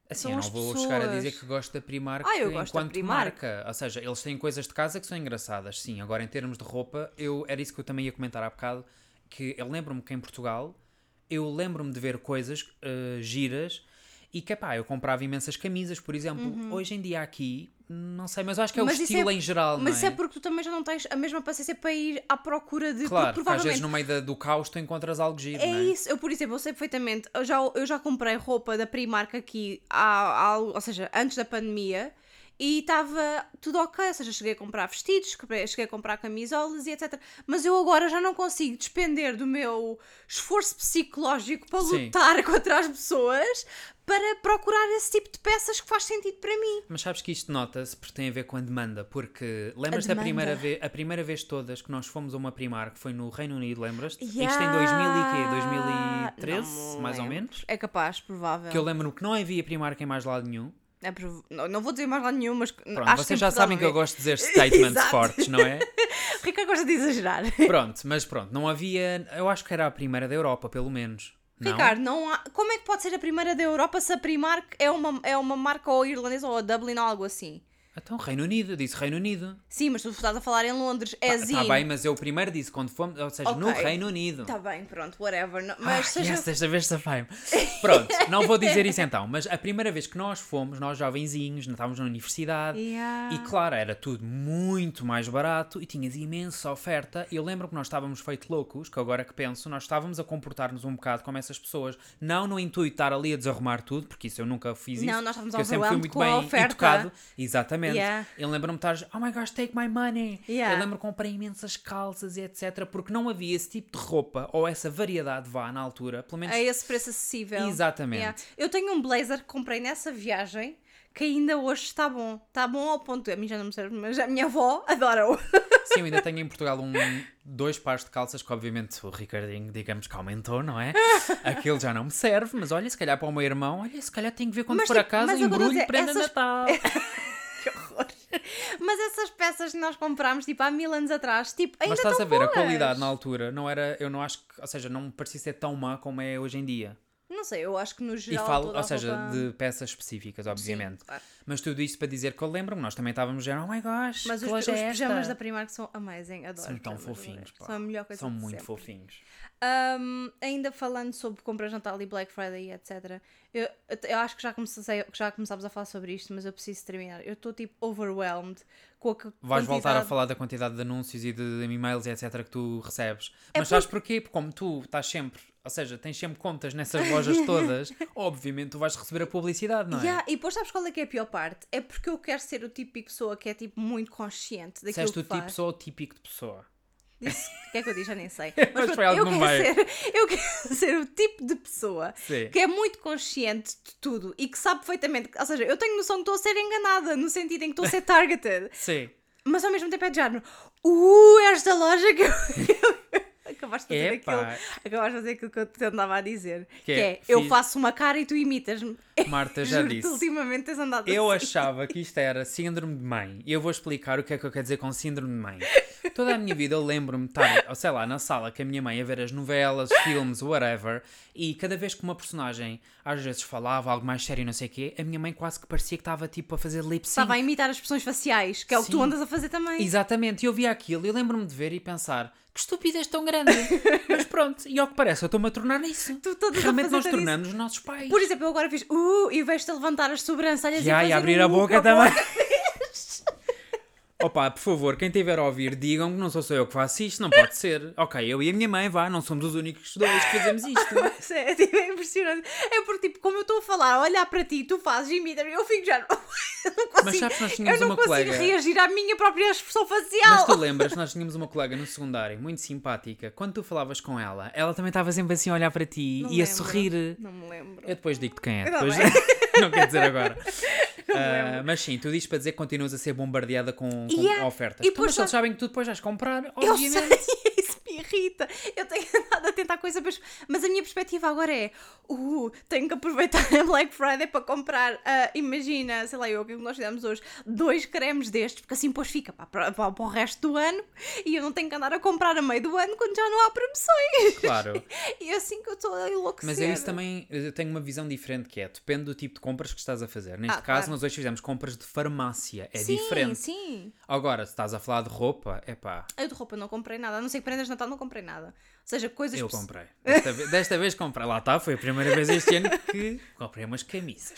Assim, São eu não vou pessoas. chegar a dizer que gosto da Primark Ah, eu gosto da enquanto Primark. marca. Ou seja, eles têm coisas de casa que são engraçadas, sim. Agora, em termos de roupa, eu, era isso que eu também ia comentar há bocado, que eu lembro-me que em Portugal, eu lembro-me de ver coisas eh, giras e que, pá, eu comprava imensas camisas, por exemplo. Hoje em dia aqui, não sei, mas eu acho que é o. Mas isso estilo é- em geral, Mas não isso é? é porque tu também já não tens a mesma paciência para ir à procura de. Claro, porque às vezes no meio da- do caos tu encontras algo giro, É não é? isso, eu por exemplo, eu sei perfeitamente, eu já, eu já comprei roupa da Primark aqui, há, há- ou seja, antes da pandemia, e estava tudo ok, ou seja, cheguei a comprar vestidos, cheguei a comprar camisolas e etc. Mas eu agora já não consigo despender do meu esforço psicológico para Sim. lutar contra as pessoas para procurar esse tipo de peças que faz sentido para mim. Mas sabes que isto nota-se porque tem a ver com a demanda, porque lembras-te A da primeira vez, a primeira vez todas que nós fomos a uma Primark foi no Reino Unido, lembras-te? Isto em Yeah. 2000 e quê? 2013, Não mais ou lembro. menos? É capaz, provável. Que eu lembro que não havia Primark em mais lado nenhum. É prov- não, não vou dizer mais nada nenhum, mas Pronto, acho que vocês já sabem que eu não é. gosto de dizer statements fortes, não é? Ricardo gosta de exagerar. Pronto, mas pronto, não havia. Eu acho que era a primeira da Europa, pelo menos. Não? Ricardo, não há... como é que pode ser a primeira da Europa se a Primark é uma, é uma marca ou irlandesa ou a Dublin ou algo assim? Então, Reino Unido, disse Reino Unido. Sim, mas tu estás a falar em Londres, é Está bem, mas eu primeiro disse quando fomos, ou seja, no Ok. Reino Unido. Tá bem, pronto, whatever. não- Ah, Mas seja... yes, desta vez safai-me. Pronto, não vou dizer isso então, mas a primeira vez que nós fomos, nós jovenzinhos, não estávamos na universidade, Yeah. e claro, era tudo muito mais barato e tinhas imensa oferta. Eu lembro que nós estávamos feito loucos, que agora que penso, nós estávamos a comportar-nos um bocado como essas pessoas, não no intuito de estar ali a desarrumar tudo, porque isso eu nunca fiz Não, isso. nós estávamos eu sempre fui muito bem oferta. educado. Exatamente. Yeah. Eu lembro-me de estar, oh my gosh, take my money. Yeah. Eu lembro que comprei imensas calças e etc. Porque não havia esse tipo de roupa ou essa variedade vá na altura. Pelo menos. A esse preço acessível. Exatamente. Yeah. Eu tenho um blazer que comprei nessa viagem que ainda hoje está bom. Está bom ao ponto. A mim já não me serve, mas a minha avó adora-o. Sim, eu ainda tenho em Portugal um, dois pares de calças que, obviamente, o Ricardinho, digamos que aumentou, não é? Aquele já não me serve, mas olha, se calhar para o meu irmão, olha, se calhar tenho que ver quando Mas, for a tipo, casa, eu vou embrulho dizer, prenda essas- Natal. horror. Mas essas peças que nós comprámos, tipo, há mil anos atrás, tipo, ainda Mas estás a ver, a boas. qualidade na altura não era, eu não acho que, ou seja, não me parecia ser tão má como é hoje em dia. Não sei, eu acho que no E geral. falo, toda ou seja, roupa- de peças específicas, obviamente. Sim, claro. Mas tudo isto para dizer que eu lembro-me, nós também estávamos já, oh my gosh, Mas os, loja os é pijamas da Primark são amazing, adoro. São tão fofinhos, pá. São a melhor coisa São muito sempre. fofinhos. Um, ainda falando sobre compras Natal e Black Friday e etc. Eu, eu acho que já, comecei, já começámos a falar sobre isto, mas eu preciso terminar. Eu estou tipo overwhelmed com a que- Vais voltar a quantidade- falar da quantidade de anúncios e de e-mails e etc que tu recebes. É Mas sabes porquê? Porque como tu estás sempre, ou seja, tens sempre contas nessas lojas todas, obviamente tu vais receber a publicidade, não é? Yeah, e depois sabes qual é que é a pior parte? É porque eu quero ser o típico de pessoa que é tipo muito consciente daquilo Disseste que o tipo só o típico de pessoa. Disse- O que é que eu disse? Já nem sei. Mas pronto, foi algo eu, quero meio. ser, eu quero ser o tipo de pessoa Sim. que é muito consciente de tudo e que sabe perfeitamente. Ou seja, eu tenho noção que estou a ser enganada no sentido em que estou a ser targeted. Sim. Mas ao mesmo tempo é de género. Uh, esta loja que eu. Acabaste de fazer Epá. aquilo. Acabaste de fazer aquilo que eu te andava a dizer. Que Que, é, é, eu fiz- faço uma cara e tu imitas-me. Marta já disse. ultimamente tens andado Eu assim. achava que isto era síndrome de mãe. E eu vou explicar o que é que eu quero dizer com síndrome de mãe. Toda a minha vida eu lembro-me de estar, ou sei lá, na sala com a minha mãe a ver as novelas, filmes, whatever, e cada vez que uma personagem às vezes falava algo mais sério e não sei o quê, a minha mãe quase que parecia que estava tipo a fazer lip sync. Estava a imitar as expressões faciais, que é o que tu andas a fazer também. Exatamente, e eu via aquilo e eu lembro-me de ver e pensar que estupidez tão grande. Mas pronto, e ao que parece, eu estou-me a tornar nisso. Tu todas a Realmente nós isso. tornamos os nossos pais. Por exemplo, eu agora fiz uh e vejo-te a levantar as sobrancelhas Já, e, e abrir a boca com também. Opa, por favor, quem estiver a ouvir, digam que não sou só eu que faço isto, não pode ser. Ok, eu e a minha mãe, vá, não somos os únicos dois que fazemos isto. Mas É, tipo, é impressionante. É porque, tipo, como eu estou a falar, a olhar para ti, tu fazes e imitas, eu fico já. Eu não consigo, Mas sabes que nós tínhamos eu não uma consigo colega- reagir à minha própria expressão Mas facial. tu lembras, nós tínhamos uma colega no secundário, muito simpática, quando tu falavas com ela, ela também estava sempre assim a olhar para ti Não e a lembro. sorrir. Não me lembro. Eu depois digo-te quem é, depois... não quero dizer agora. Ah, mas sim, tu dizes para dizer que continuas a ser bombardeada com, com Yeah. ofertas. E Então, mas se eles sabem que tu depois vais comprar, obviamente. irrita. Eu tenho andado a tentar coisa, mas, mas a minha perspectiva agora é: uh, tenho que aproveitar a Black Friday para comprar, ah, imagina, sei lá, eu, o que nós fizemos hoje, dois cremes destes, porque assim depois fica para, para, para o resto do ano e eu não tenho que andar a comprar a meio do ano quando já não há promoções. Claro. E é assim que eu estou a enlouquecer. Mas é isso também, eu tenho uma visão diferente que é, depende do tipo de compras que estás a fazer. Neste Ah, caso, claro. nós hoje fizemos compras de farmácia, é sim, diferente. Sim, Agora, se estás a falar de roupa, é pá, Eu de roupa não comprei nada, a não ser que prendas de Natal não comprei nada. Ou seja, coisas. eu comprei. Desta, ve- desta vez comprei. Lá está, foi a primeira vez este ano que comprei umas camisas.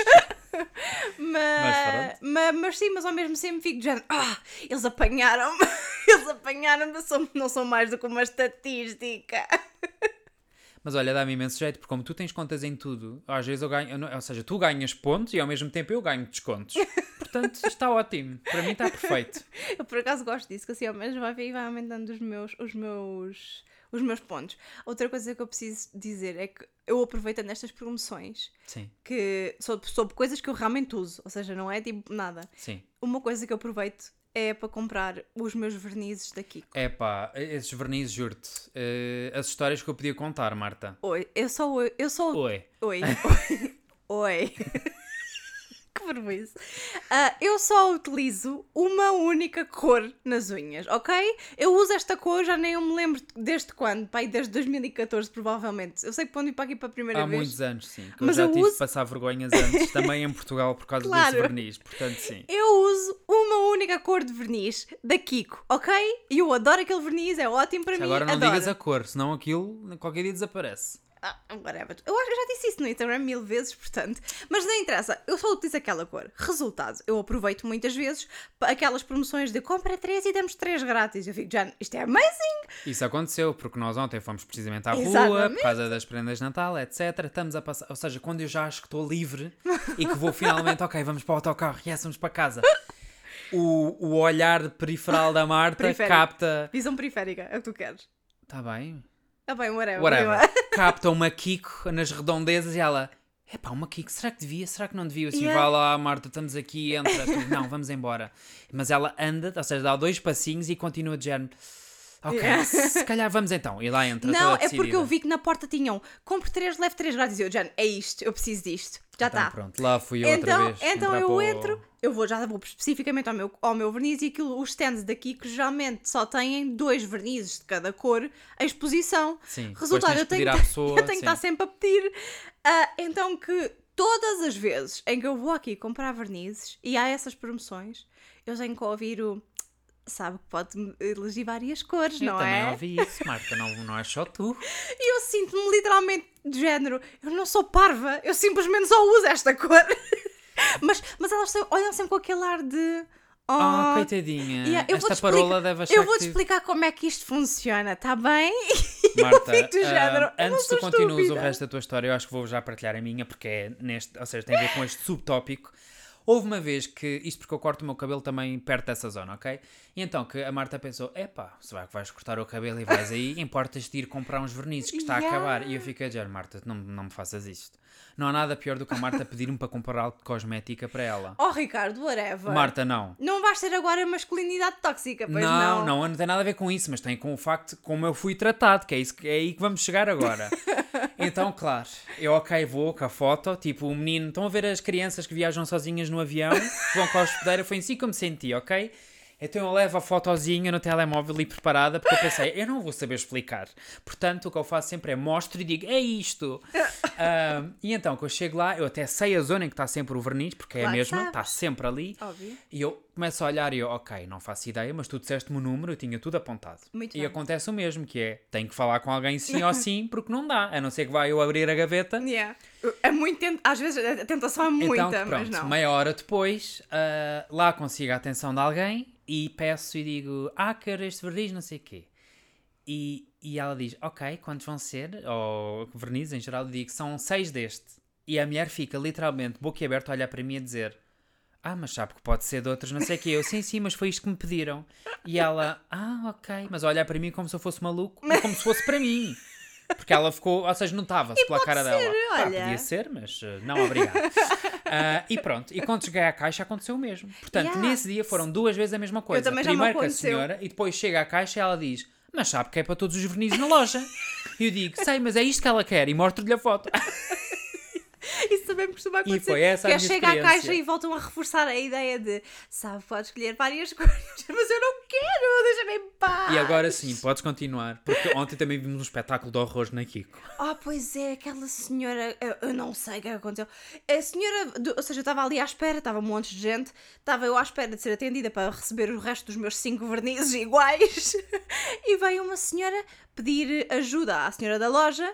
Mas, Mas mas, sim, mas ao mesmo tempo fico dizendo, ah, eles apanharam-me, eles apanharam-me, não sou mais do que uma estatística. Mas olha, dá-me imenso jeito, porque como tu tens contas em tudo, às vezes eu ganho, ou seja, tu ganhas pontos e ao mesmo tempo eu ganho descontos. Portanto, está ótimo. Para mim está perfeito. Eu por acaso gosto disso, que assim ao menos vai, vai aumentando os meus, os meus, os meus pontos. Outra coisa que eu preciso dizer é que eu aproveito nestas promoções Sim, que sobre, sobre coisas que eu realmente uso, ou seja, não é tipo nada. sim. Uma coisa que eu aproveito é para comprar os meus vernizes da Kiko. É pá, esses vernizes, juro-te. eh, as histórias que eu podia contar, Marta. Oi, eu sou eu sou Oi. Oi. Oi. Oi. Que vergonha. Ah, eu só utilizo uma única cor nas unhas, ok? Eu uso esta cor, já nem eu me lembro desde quando, pai, desde 2014 provavelmente. Eu sei que quando ir para aqui para a primeira Há vez. muitos anos, sim. Que eu Mas já eu tive uso- de passar vergonhas antes, também em Portugal, por causa Claro. desse verniz. Portanto, sim. Eu uso uma única cor de verniz da Kiko, ok? E eu adoro aquele verniz, é ótimo para mim. Agora não adoro. digas a cor, senão aquilo qualquer dia desaparece. Ah, whatever. Eu acho que eu já disse isso no Instagram mil vezes, portanto. Mas não interessa, eu só utilizo aquela cor. Resultado, eu aproveito muitas vezes aquelas promoções de compra 3 e damos 3 grátis. Eu fico, já, isto é amazing! Isso aconteceu, porque nós ontem fomos precisamente à rua, Exatamente. por causa das prendas de Natal, etc. Estamos a passar, ou seja, quando eu já acho que estou livre e que vou finalmente, ok, vamos para o autocarro, yes, vamos para casa. o, o olhar periferal da Marta capta. Visão periférica, é o que tu queres. Tá bem? Ah bem, whatever. Whatever. capta uma Kiko nas redondezas e ela. Epá, uma Kiko, será que devia? Será que não devia? Assim, Yeah. vá lá, Marta, estamos aqui, entra. Não, vamos embora. Mas ela anda, ou seja, dá dois passinhos e continua de género. Ok, Yeah. se calhar vamos então. E lá entra. Não, é porque eu vi que na porta tinham compre 3, leve 3 grátis. E eu, Jane, é isto, eu preciso disto. Já Então, está. pronto, lá fui eu outra Então, vez. então eu para entro, eu vou, já vou especificamente ao meu, ao meu verniz e aquilo, os stands daqui que geralmente só têm dois vernizes de cada cor em exposição. Sim, Resultado, eu tenho, à que- pessoa, eu tenho que sim. estar sempre a pedir. Ah, então que todas as vezes em que eu vou aqui comprar vernizes e há essas promoções, eu tenho que ouvir o. Sabe que pode elegir várias cores, Eu não também é? ouvi isso, Marta, não, não é só tu. E eu sinto-me literalmente de género. Eu não sou parva, eu simplesmente só uso esta cor. mas, mas elas olham sempre com aquele ar de. Oh, Ah, coitadinha. yeah, eu Esta parola explicar- deve achar Eu vou-te explicar como é que isto funciona, tá bem? Marta, de ah, género, eu antes tu continues o resto da tua história, eu acho que vou já partilhar a minha, porque é neste, ou seja, tem a ver com este subtópico. Houve uma vez que, isto porque eu corto o meu cabelo também perto dessa zona, ok? E então que a Marta pensou, epá, se vai que vais cortar o cabelo e vais aí, importas-te ir comprar uns vernizes que está Yeah. a acabar. E eu fiquei a dizer, Marta, não, não me faças isto. Não há nada pior do que a Marta pedir-me para comprar algo de cosmética para ela. Oh, Ricardo, whatever. Marta, não. Não vais ter agora masculinidade tóxica, pois não, não. não, não tem nada a ver com isso, mas tem com o facto de como eu fui tratado, que é, isso, que- é aí que vamos chegar agora. então, claro, eu ok, vou com a foto, tipo, o menino, estão a ver as crianças que viajam sozinhas no avião, vão com a hospedeira, foi assim que eu me senti, ok? Então eu levo a fotozinha no telemóvel e preparada, porque eu pensei, eu não vou saber explicar. Portanto, o que eu faço sempre é mostro e digo, é isto. Ah, e então, quando eu chego lá, eu até sei a zona em que está sempre o verniz, porque é a Claro que mesma, sabes. está sempre ali. Óbvio. E eu começo a olhar e eu, ok, não faço ideia, mas tu disseste-me o número, eu tinha tudo apontado. Muito e bem. acontece o mesmo, que é, tenho que falar com alguém sim ou sim, porque não dá, a não ser que vá eu abrir a gaveta. Yeah. É muito. Às vezes a tentação é muita, então, mas pronto, não. meia hora depois, ah, lá consigo a atenção de alguém e peço e digo, ah, quero este verniz, não sei o quê. E, e ela diz, ok, quantos vão ser? Ou verniz em geral, eu digo, são seis deste. E a mulher fica literalmente boquiaberta a olhar para mim a dizer, ah, mas sabe que pode ser de outros, não sei o quê. Eu, sim, sim, mas foi isto que me pediram. E ela, ah, ok. Mas a olhar para mim como se eu fosse maluco e como se fosse para mim. Porque ela ficou, ou seja, notava-se pela cara ser, dela. Ah, olha. podia ser, mas eh, não, obrigado. Ah, e pronto, e quando cheguei à caixa aconteceu o mesmo. Portanto, Yeah. nesse dia foram duas vezes a mesma coisa. também já me Primeiro com a senhora e depois chega à caixa e ela diz: Mas sabe que é para todos os vernizes na loja. E eu digo: Sei, mas é isto que ela quer. E mostro-lhe a foto. Isso também costuma acontecer. foi essa a que é minha chega à caixa e voltam a reforçar a ideia de sabe, pode escolher várias cores, mas eu não quero, deixa-me em paz. E agora sim, podes continuar. Porque ontem também vimos um espetáculo de horror na Kiko. Ah, pois é, aquela senhora, eu, eu não sei o que aconteceu. A senhora, ou seja, eu estava ali à espera, estava um monte de gente, estava eu à espera de ser atendida para receber o resto dos meus cinco vernizes iguais. E veio uma senhora pedir ajuda à senhora da loja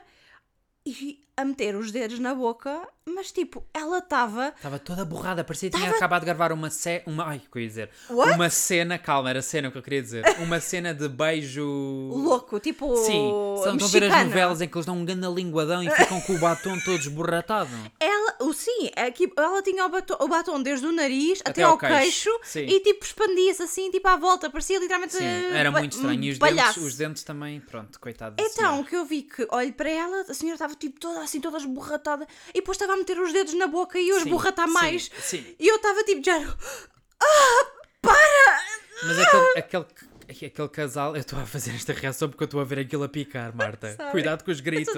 e a meter os dedos na boca, mas tipo, ela estava. Estava toda borrada, parecia que tinha acabado de gravar uma cena. Uma, ai, o que eu ia dizer? What? Uma cena, calma, era cena o que eu queria dizer. Uma cena de beijo. Louco, tipo. Sim, são, estão a ver as novelas em que eles dão um grande linguadão e ficam com o batom todo esborratado. Ela, sim, é que ela tinha o batom, o batom desde o nariz até, Até ao queixo, queixo, sim. e tipo expandia-se assim, tipo à volta, parecia literalmente. Sim, eh, era muito estranho. E os dentes, os dentes também, pronto, coitado Então, senhora. que eu vi que olho para ela, a senhora estava tipo toda assim, toda esborratada, e depois estava a meter os dedos na boca e eu Sim, esborratar sim, mais. sim. E eu estava tipo, já. Mas aquele, aquele, aquele casal, eu estou a fazer esta reação porque eu estou a ver aquilo a picar, Marta. Cuidado com os gritos.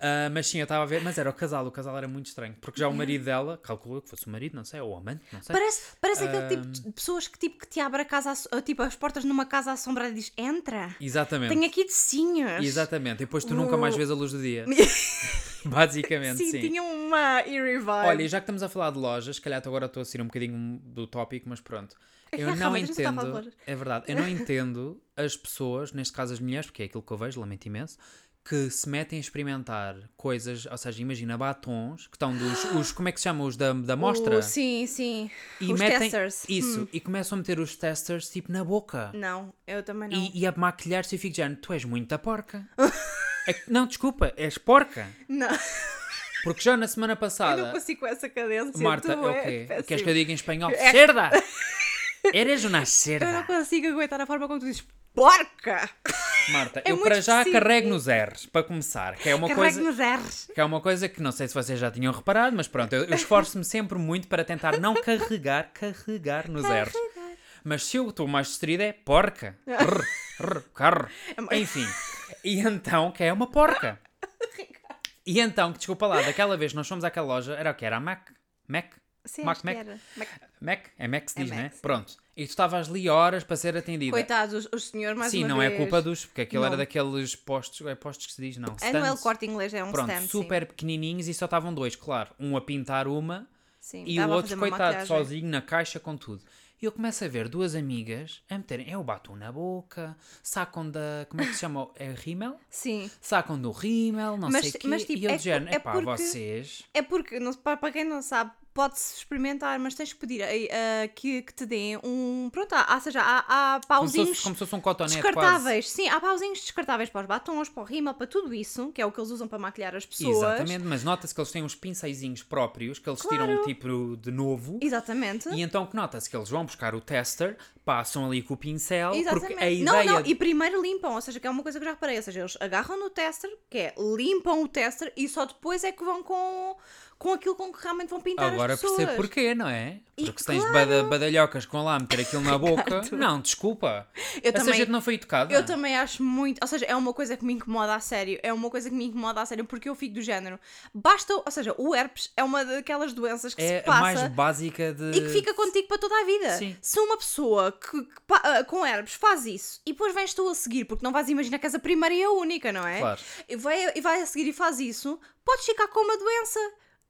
Ah, mas sim, eu estava a ver, mas era o casal, o casal era muito estranho. Porque já o marido dela, calculou que fosse o marido, não sei, ou o amante, não sei. Parece, parece aquele tipo de pessoas que, tipo, que te abre a casa, ass- tipo, as portas numa casa assombrada e diz: entra. Exatamente. Tenho aqui docinhos. Exatamente. E depois tu nunca mais O- vês a luz do dia. Basicamente, Sim, sim. tinha uma eerie vibe. Olha, e já que estamos a falar de lojas, se calhar agora estou a sair um bocadinho do tópico, mas pronto. Eu não entendo. É verdade, eu não entendo as pessoas, neste caso as mulheres, porque é aquilo que eu vejo, lamento imenso, que se metem a experimentar coisas, ou seja, imagina batons, que estão dos. Os, como é que se chama? Os da, da mostra? O- sim, sim. e Os metem testers. Isso, Hum. e começam a meter os testers tipo na boca. Não, eu também não. E, e a maquilhar-se e fico já, tu és muita porca. É não, desculpa, és porca. Não, Porque já na semana eu passada. não consigo com essa cadência. Marta, é o é quê? Queres que eu diga em espanhol? É- Cerda! Eres uma Eu não cerda. consigo aguentar a forma como tu dizes porca! Marta, É eu para já específico. carrego nos R's, para começar, que é uma Carrego coisa... nos R's. Que é uma coisa que não sei se vocês já tinham reparado, mas pronto, eu, eu esforço-me sempre muito para tentar não carregar, carregar nos R's. Mas se eu estou mais distraído é porca. Rr, rr, carro. É Enfim. E então, que é uma porca. E então, que desculpa lá, daquela vez nós fomos àquela loja, era o que? Era a Mac? Mac? Sim, Mac, Mac? era. Mac. Mac? É Mac que se É diz, Mac, né? sim. Pronto. E tu estavas ali horas para ser atendida. Coitados, os, senhores mais Sim, não vez. é culpa dos, porque aquilo era Não. daqueles postos, é postos que se diz, não. É, é stands. corte inglês, é um Pronto, stand. sim. super pequenininhos e só estavam dois, claro. Um a pintar uma Sim, e o outro, coitado, sozinho na caixa com tudo. E eu começo a ver duas amigas a meterem. É o batom na boca, sacam da. Como é que se chama? É rímel? Sim. Sacam do rímel, não Mas- sei o quê. mas, tipo, e eu é género, por- é epá, porque- vocês. É porque, não, para quem não sabe, pode-se experimentar, mas tens que pedir eh, eh, que, que te deem um. Pronto, há, ou seja, há, há Como se, pauzinhos fosse, como se fosse um quase. descartáveis. Sim, há pauzinhos descartáveis para os batons, para o rímel, para tudo isso, que é o que eles usam para maquilhar as pessoas. Exatamente, mas nota-se que eles têm uns pincéisinhos próprios que eles tiram Claro. tipo de novo. Exatamente. E então que nota-se que eles vão buscar o tester, passam ali com o pincel, Exatamente. porque a ideia. Não, não, e primeiro limpam, ou seja, que é uma coisa que eu já reparei, ou seja, eles agarram no tester, que é limpam o tester e só depois é que vão com, com aquilo com que realmente vão pintar Agora as pessoas. percebo porquê, não é? E Porque se tens claro. bada- badalhocas com lá a meter aquilo na boca. não, desculpa. Eu Essa também- gente não foi educada. Eu também acho muito, ou seja, é uma coisa que me incomoda a sério, é uma coisa que me incomoda a sério porque eu fico do género. Basta, ou seja, o herpes é uma daquelas doenças que É se a passa mais básica de. e que fica contigo para toda a vida. Sim. Se uma pessoa que, que ah, com herpes faz isso e depois vens tu a seguir, porque não vais imaginar que és a primeira e a única, não é? Claro. E vai, e vai a seguir e faz isso, podes ficar com uma doença.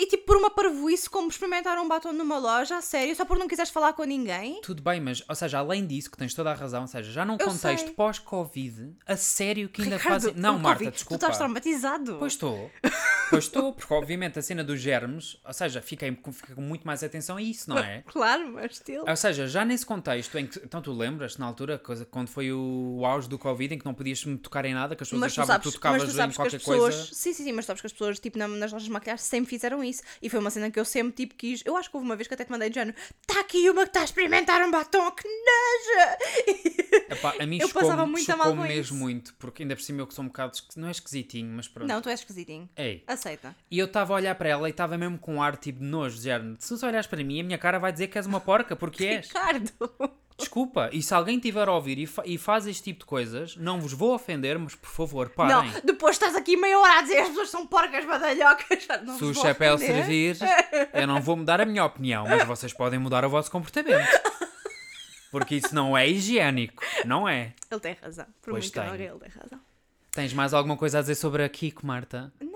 E tipo, por uma parvoíce, como experimentar um batom numa loja, a sério, só por não quiseres falar com ninguém. Tudo bem, mas, ou seja, além disso, que tens toda a razão, ou seja, já num Eu contexto sei. pós-Covid, a sério que ainda Ricardo, fazem. Não, Marta, Covid, desculpa. Tu estás traumatizado. Pois estou. Pois estou, porque obviamente a cena dos germes, ou seja, fiquei com, fiquei com muito mais atenção a isso, não é? Claro, mas estilo. Ou seja, já nesse contexto em que. Então tu lembras, na altura, quando foi o, auge do Covid, em que não podias me tocar em nada, que as pessoas Mas achavam sabes, que tu tocavas mas tu em sabes que as qualquer pessoas. coisa. Sim, sim, sim, mas sabes que as pessoas, tipo, na- nas lojas de maquilhagem sempre fizeram isso. E foi uma cena que eu sempre, tipo, quis. Eu acho que houve uma vez que até te mandei de género: está aqui uma que está a experimentar um batom, que noja! Epá, a mim Eu passava muito a mal com mesmo isso. muito, porque ainda por cima eu que sou um bocado. Não é esquisitinho, mas pronto. Não, tu és esquisitinho. Ei. Aceita. E eu estava a olhar para ela e estava mesmo com um ar tipo de nojo, de género. Se tu olhares para mim, a minha cara vai dizer que és uma porca, porque és. Ricardo! Desculpa. E se alguém tiver a ouvir e, fa- e faz este tipo de coisas, não vos vou ofender, mas por favor, parem. Não, depois estás aqui meia hora a dizer as pessoas são porcas badalhocas. Não Se o chapéu servir, eu não vou mudar a minha opinião, mas vocês podem mudar o vosso comportamento. Porque isso não é higiênico, não é? Ele tem razão. Por Pois não tenho. ele tem razão. Tens mais alguma coisa a dizer sobre a Kiko, Marta? Não.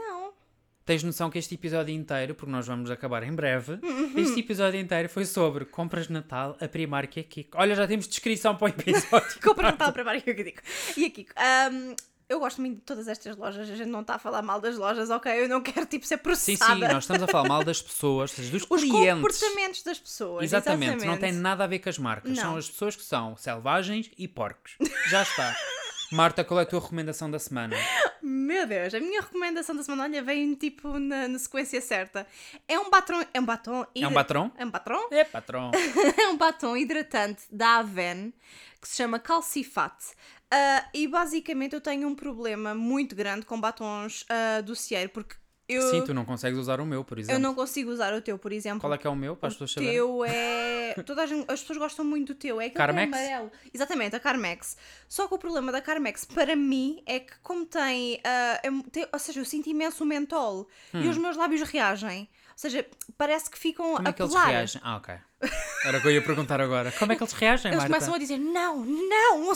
Tens noção que este episódio inteiro, porque nós vamos acabar em breve, este episódio inteiro foi sobre compras de Natal a Primark e a Kiko. Olha, já temos descrição para o episódio. Compra Natal para Mário que eu digo. E aqui, ahm, eu gosto muito de todas estas lojas. A gente não está a falar mal das lojas, ok? Eu não quero tipo ser Sim, processada. sim, nós estamos a falar mal das pessoas, dos Os clientes. comportamentos das pessoas. Exatamente, não tem nada a ver com as marcas. Não. São as pessoas que são selvagens e porcos. Já está. Marta, qual é a tua recomendação da semana? Meu Deus, a minha recomendação da semana olha, vem tipo na, na sequência certa. É um batom. É um batom. É um batom? É um batom? É, patrão. é um batom hidratante da Aven que se chama Calcifate. Ah, e basicamente eu tenho um problema muito grande com batons uh, do Cieiro porque eu, Sim, tu não consegues usar o meu, por exemplo. eu não consigo usar o teu, por exemplo. Qual é que é o meu, para as O pessoas saberem? teu é. Toda a gente- as pessoas gostam muito do teu. É aquele que é Carmex? amarelo. Exatamente, a Carmex. Só que o problema da Carmex, para mim, é que, como tem. é- tem- ou seja, eu sinto imenso o mentol e os meus lábios reagem. Ou seja, parece que ficam. Como a é que eles pelar. reagem? Ah, ok. Era o que eu ia perguntar agora. Como é que eles reagem, Eles Marta? começam a dizer: Não, não,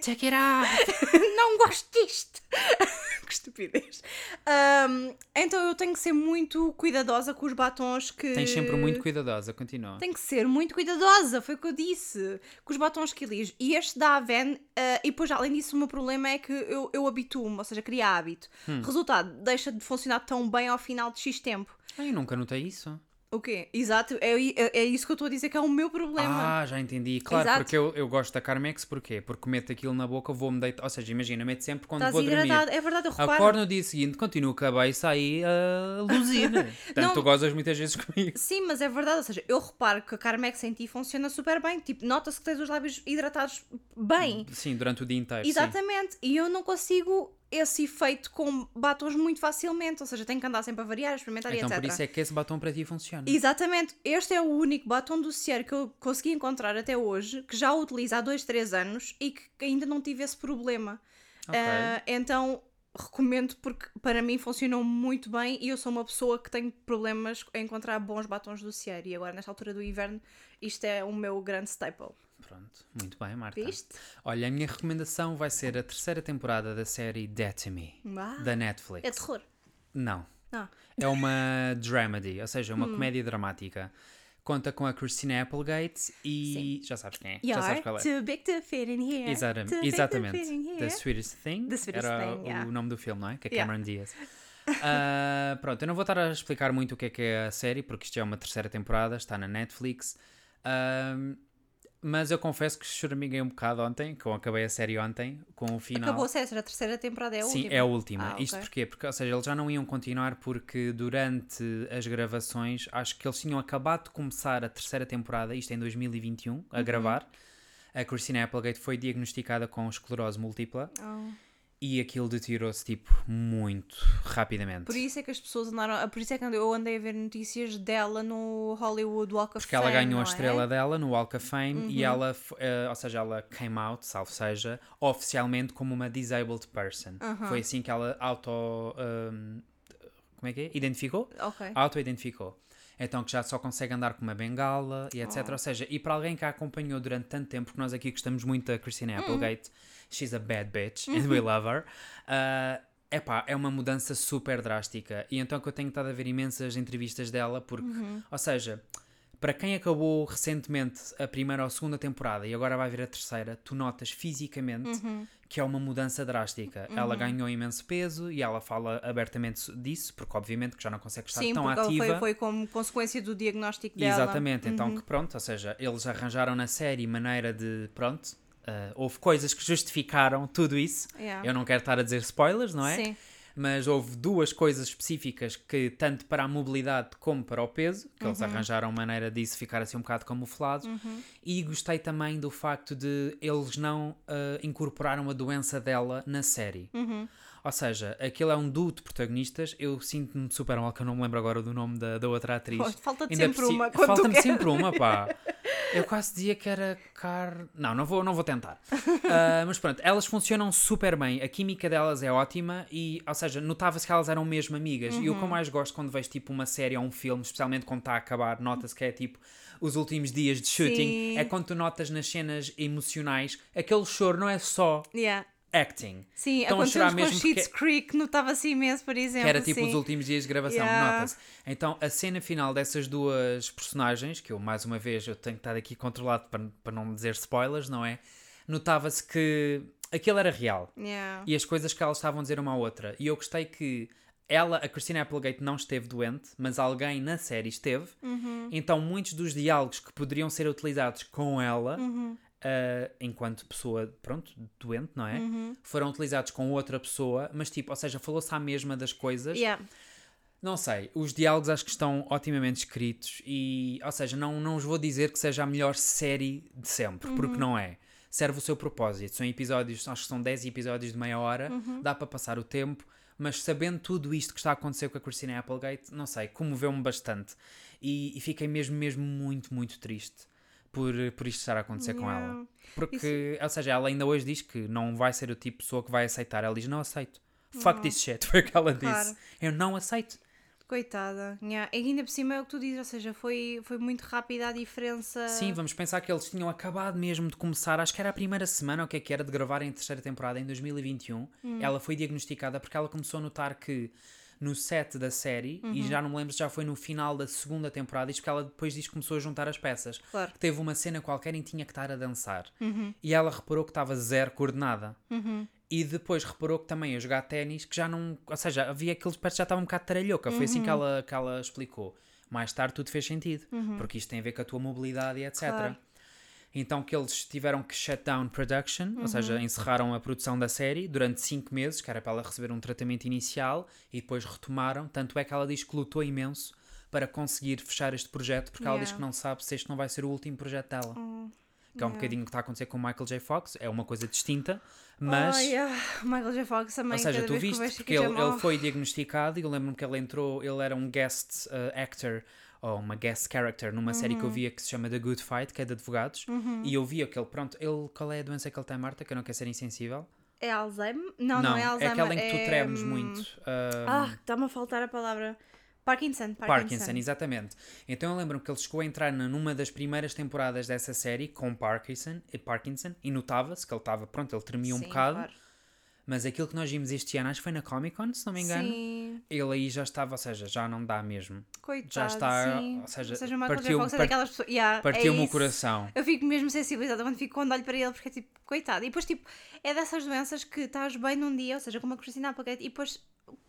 Check it out. não gosto disto. que estupidez. Ahm, então eu tenho que ser muito cuidadosa com os batons que. Tens sempre muito cuidadosa, continua. Tenho que ser muito cuidadosa, foi o que eu disse. Com os batons que elijo. E este da Aven, ah, e depois, além disso, o meu problema é que eu, eu habituo-me, ou seja, cria hábito. Hum. Resultado, deixa de funcionar tão bem ao final de X tempo. Ah, eu nunca notei isso. O quê? Exato, é, é, é isso que eu estou a dizer que é o meu problema. Ah, já entendi. Claro, Exato. porque eu, eu gosto da Carmex, porquê? Porque meto aquilo na boca, vou-me deitar. Ou seja, imagina, meto sempre quando Estás vou dormir. hidratado. É verdade, eu reparo. Acordo no dia seguinte, continuo com a cabeça aí a luzir. Portanto, Não. tu gozas muitas vezes comigo. Sim, mas é verdade, ou seja, eu reparo que a Carmex em ti funciona super bem. Tipo, nota-se que tens os lábios hidratados bem. Sim, durante o dia inteiro. sim. Exatamente. E eu não consigo esse efeito com batons muito facilmente. Ou seja, tenho que andar sempre a variar, a experimentar Então e etc. por isso é que esse batom para ti funciona. Exatamente. Este é o único batom do Cier que eu consegui encontrar até hoje, que já utilizo há 2, 3 anos e que ainda não tive esse problema. Ok. Ah, então recomendo porque para mim funcionou muito bem e eu sou uma pessoa que tem problemas em encontrar bons batons do Cier e agora nesta altura do inverno isto é o meu grande staple. Pronto, muito bem, Marta. Viste? Olha, a minha recomendação vai ser a terceira temporada da série Dead to Me, Ah, da Netflix. é terror. Não. Ah. É uma dramedy, ou seja, Hum. uma comédia dramática. Conta com a Christina Applegate e. Já sabes quem é? Já sabes qual é? too big to fit in here. Exata- too big to exatamente. fit in The here. Sweetest Thing. The Sweetest era Thing, yeah. o nome do filme, não é? Que é Yeah. Cameron Diaz. Ah, pronto, eu não vou estar a explicar muito o que é que é a série, porque isto é uma terceira temporada, está na Netflix. Ahm, mas eu confesso que choramiguei um bocado ontem, que eu acabei a série ontem, com o final. Acabou a série, a terceira temporada é a Sim, última. é a última. Ah, Isto ok. porquê? Porque, ou seja, eles já não iam continuar porque durante as gravações, acho que eles tinham acabado de começar a terceira temporada, isto em 2021, a Uhum. gravar. A Christina Applegate foi diagnosticada com esclerose múltipla Oh. E aquilo deteriorou-se, tipo, muito rapidamente. Por isso é que as pessoas andaram. Por isso é que eu andei a ver notícias dela no Hollywood Walk of Porque ela Fame, ganhou a é? estrela dela no Walk of Fame Uhum. e ela, eh, ou seja, ela came out, salvo seja, oficialmente como uma disabled person. Uhum. Foi assim que ela auto. ehm, como é que é? Identificou? Ok. auto-identificou. Então que já só consegue andar com uma bengala e Oh. etc. Ou seja, e para alguém que a acompanhou durante tanto tempo, porque nós aqui gostamos muito da Christina Hum. Applegate, she's a bad bitch Uhum. and we love her. Uh, epá, é uma mudança super drástica. E então que eu tenho estado a ver imensas entrevistas dela, porque, Uhum. ou seja, para quem acabou recentemente a primeira ou segunda temporada e agora vai ver a terceira, tu notas fisicamente Uhum. que é uma mudança drástica. Ela ganhou imenso peso e ela fala abertamente disso, porque obviamente que já não consegue estar Sim, tão porque ativa. foi, foi como consequência do diagnóstico dela. Exatamente, então Uhum. que pronto, ou seja, eles arranjaram na série maneira de, pronto, ah, houve coisas que justificaram tudo isso. Yeah. Eu não quero estar a dizer spoilers, não é? Sim. Mas houve duas coisas específicas que, tanto para a mobilidade como para o peso, que Uhum. eles arranjaram maneira disso ficar assim um bocado camuflado. E gostei também do facto de eles não ah, incorporaram a doença dela na série. Uhum. Ou seja, aquilo é um duo de protagonistas. Eu sinto-me super mal, que eu não me lembro agora do nome da, da outra atriz. Falta-te sempre uma. Falta-me sempre uma, pá. Eu quase dizia que era Car. Não, não vou, não vou tentar. Ah, mas pronto, elas funcionam super bem. A química delas é ótima e, ou seja, notava-se que elas eram mesmo amigas. E o Uhum. que eu mais gosto quando vejo tipo uma série ou um filme, especialmente quando está a acabar, nota-se que é tipo os últimos dias de shooting. Sim. É quando tu notas nas cenas emocionais aquele choro não é só Yeah. Acting. Sim, Estão a aconteceu chorar com mesmo Sheets porque- Creek, notava-se imenso, por exemplo. Que era tipo sim. os últimos dias de gravação, Yeah. nota-se. Então a cena final dessas duas personagens, que eu mais uma vez eu tenho que estar aqui controlado para, para não dizer spoilers, não é? Notava-se que aquilo era real Yeah. e as coisas que elas estavam a dizer uma à outra. E eu gostei que ela, a Christina Applegate, não esteve doente, mas alguém na série esteve. Uhum. Então muitos dos diálogos que poderiam ser utilizados com ela. Uhum. Ah, enquanto pessoa, pronto, doente, não é? Uhum. Foram utilizados com outra pessoa, mas tipo, ou seja, falou-se à mesma das coisas. Yeah. Não sei, os diálogos acho que estão otimamente escritos e, ou seja, não, não os vou dizer que seja a melhor série de sempre, porque não é. Serve o seu propósito. São episódios, acho que são 10 episódios de meia hora, dá para passar o tempo, mas sabendo tudo isto que está a acontecer com a Christina Applegate, não sei, comoveu-me bastante e, e fiquei mesmo, mesmo muito, muito triste por, por isto estar a acontecer com ela. Yeah. Porque, ou seja, ela ainda hoje diz que não vai ser o tipo de pessoa que vai aceitar. Ela diz: Não aceito. Fuck this shit. Foi o que ela disse. Claro. Eu não aceito. Coitada. Yeah. E ainda por cima é o que tu dizes, ou seja, foi, foi muito rápida a diferença. Sim, vamos pensar que eles tinham acabado mesmo de começar, acho que era a primeira semana, o que é que era, de gravar em terceira temporada em 2021. Ela foi diagnosticada porque ela começou a notar que no set da série, e já não me lembro se já foi no final da segunda temporada, isto porque ela depois diz que começou a juntar as peças. Claro. Que teve uma cena qualquer em que tinha que estar a dançar. E ela reparou que estava zero coordenada. E depois reparou que também a jogar ténis, que já não. Ou seja, havia aqueles pés que já estavam um bocado taralhoca. Foi assim que ela, que ela explicou. Mais tarde tudo fez sentido, porque isto tem a ver com a tua mobilidade e etc. Uhum. Claro. Então que eles tiveram que shut down production, ou Uhum. seja, encerraram a produção da série durante 5 meses, que era para ela receber um tratamento inicial, e depois retomaram. Tanto é que ela diz que lutou imenso para conseguir fechar este projeto, porque ela diz Yeah. que não sabe se este não vai ser o último projeto dela. que é um yeah. bocadinho o que está a acontecer com o Michael J. Fox, é uma coisa distinta, mas. Ai, ah, o Michael J. Fox também. Ou seja, tu viste, porque ele, ele foi diagnosticado e eu lembro-me que ele entrou, ele era um guest uh, actor ou uma guest character numa série que Uhum. eu via que se chama The Good Fight, que é de advogados, e eu via que ele, pronto, ele, qual é a doença que ele tem, Marta, que eu não quero ser insensível? É Alzheimer? Não, não, é Alzheimer. aquela em que tu é, tremes hum, muito. um, Ah, está-me a faltar a palavra. Parkinson. Parkinson. Parkinson, exatamente. Então eu lembro-me que ele chegou a entrar numa das primeiras temporadas dessa série com Parkinson e Parkinson e notava-se que ele estava, pronto, ele tremia um Sim, bocado, claro. Mas aquilo que nós vimos este ano, acho que foi na Comic Con, se não me engano, Sim, ele aí já estava, ou seja, já não dá mesmo. coitado. Já está, sim. ou seja, o Michael J. partiu- Fox é daquelas pessoas. Yeah, é Partiu-me o isso. coração. Eu fico mesmo sensibilizada quando, fico, quando olho para ele, porque é tipo, coitado. E depois, tipo, é dessas doenças que estás bem num dia, ou seja, como a Cristina Applegate, e depois,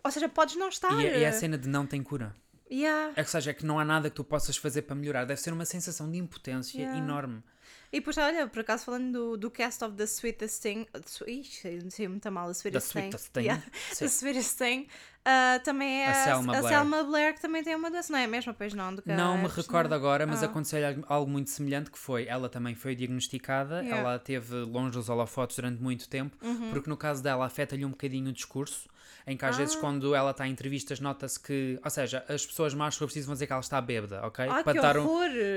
ou seja, podes não estar. E, a- e a cena de não tem cura. Yeah. É que, ou seja, é que não há nada que tu possas fazer para melhorar. Deve ser uma sensação de impotência Yeah. enorme. E depois, olha, por acaso falando do, do cast of The Sweetest Thing. Ixi, não sei muito mal, The Sweetest, Sweetest Thing. Thing, Yeah. The Sweetest Thing. ah, também é A a, Selma a Blair. Selma Blair, que também tem uma doença, não é a mesma, pois não? Do que a Não me recordo agora, mas Ah. aconteceu algo- algo muito semelhante que foi, ela também foi diagnosticada, Yeah. ela teve longe dos holofotes durante muito tempo, Uhum. porque no caso dela afeta-lhe um bocadinho o discurso, em que às vezes Ah. quando ela está em entrevistas nota-se que, ou seja, as pessoas mais sobre vão dizer que ela está bêbada, ok? Ah, para que dar um...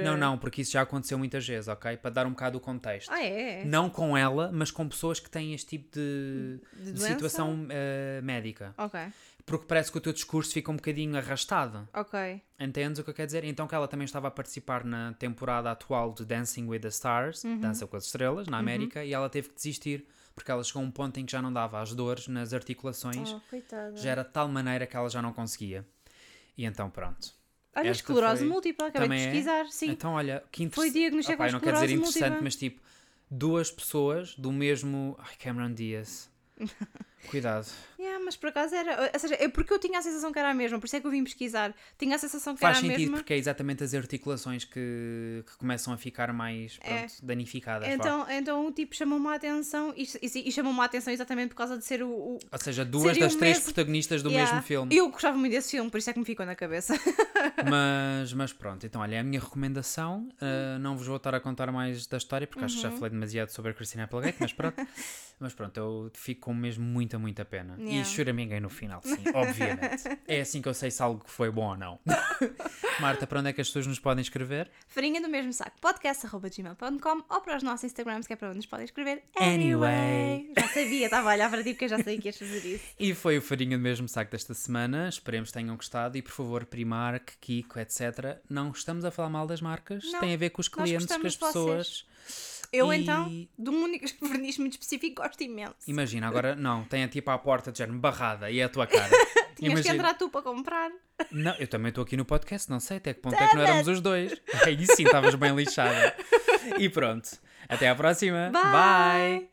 Não, não, porque isso já aconteceu muitas vezes, ok? Para dar um bocado o contexto. Ah, é? Não com ela, mas com pessoas que têm este tipo de, De de situação eh, médica. Ok, Porque parece que o teu discurso fica um bocadinho arrastado. ok. Entendes o que eu quero dizer? Então que ela também estava a participar na temporada atual de Dancing with the Stars, Uhum. Dança com as Estrelas, na América, e ela teve que desistir porque ela chegou a um ponto em que já não dava as dores nas articulações, Oh, coitada. já era de tal maneira que ela já não conseguia. E então pronto. Olha, esta esclerose foi- múltipla, acabei de Também é? pesquisar, sim. Então olha, que Foi interessante. diagnosticado Opa, eu com não quero dizer esclerose interessante, múltipla. mas tipo, duas pessoas do mesmo. Ai, Cameron Diaz. Cuidado. Mas por acaso era. Ou seja, é porque eu tinha a sensação que era a mesma, por isso é que eu vim pesquisar. Tinha a sensação que Faz era a sentido mesma. porque é exatamente as articulações que, que começam a ficar mais É. pronto, danificadas. vá. Então, então o tipo chamou-me a atenção e, e, e chamou-me a atenção exatamente por causa de ser o. o- Ou seja, duas das três mesmo- protagonistas do Yeah. mesmo filme. Eu gostava muito desse filme, por isso é que me ficou na cabeça. Mas, mas pronto, então olha, é a minha recomendação. Uh, não vos vou estar a contar mais da história porque acho que Uhum. já falei demasiado sobre a Christina Applegate, mas pronto. mas pronto, eu fico com mesmo muita, muita pena. Yeah. Choraminguei no final, sim, obviamente. é assim que eu sei se algo foi bom ou não. Marta, para onde é que as pessoas nos podem escrever? Farinha do mesmo saco, podcast.gmail.com ou para os nossos Instagrams, que é para onde nos podem escrever. Anyway. Já sabia, estava a olhar para ti porque eu já sabia que ias fazer isso. E foi o Farinha do mesmo saco desta semana. Esperemos que tenham gostado. E por favor, Primark, Kiko, etc. Não estamos a falar mal das marcas. Não, Tem a ver com os clientes, com as de vocês. Eu E- então, de um único verniz muito específico, gosto imenso. Imagina, agora não, tem a tipo à porta de género barrada e é a tua cara. Tinhas que Imagina. entrar tu para comprar. Não, eu também estou aqui no podcast, não sei até que ponto é que não éramos os dois. Aí sim, estavas bem lixada. E pronto, até à próxima. Bye. Bye.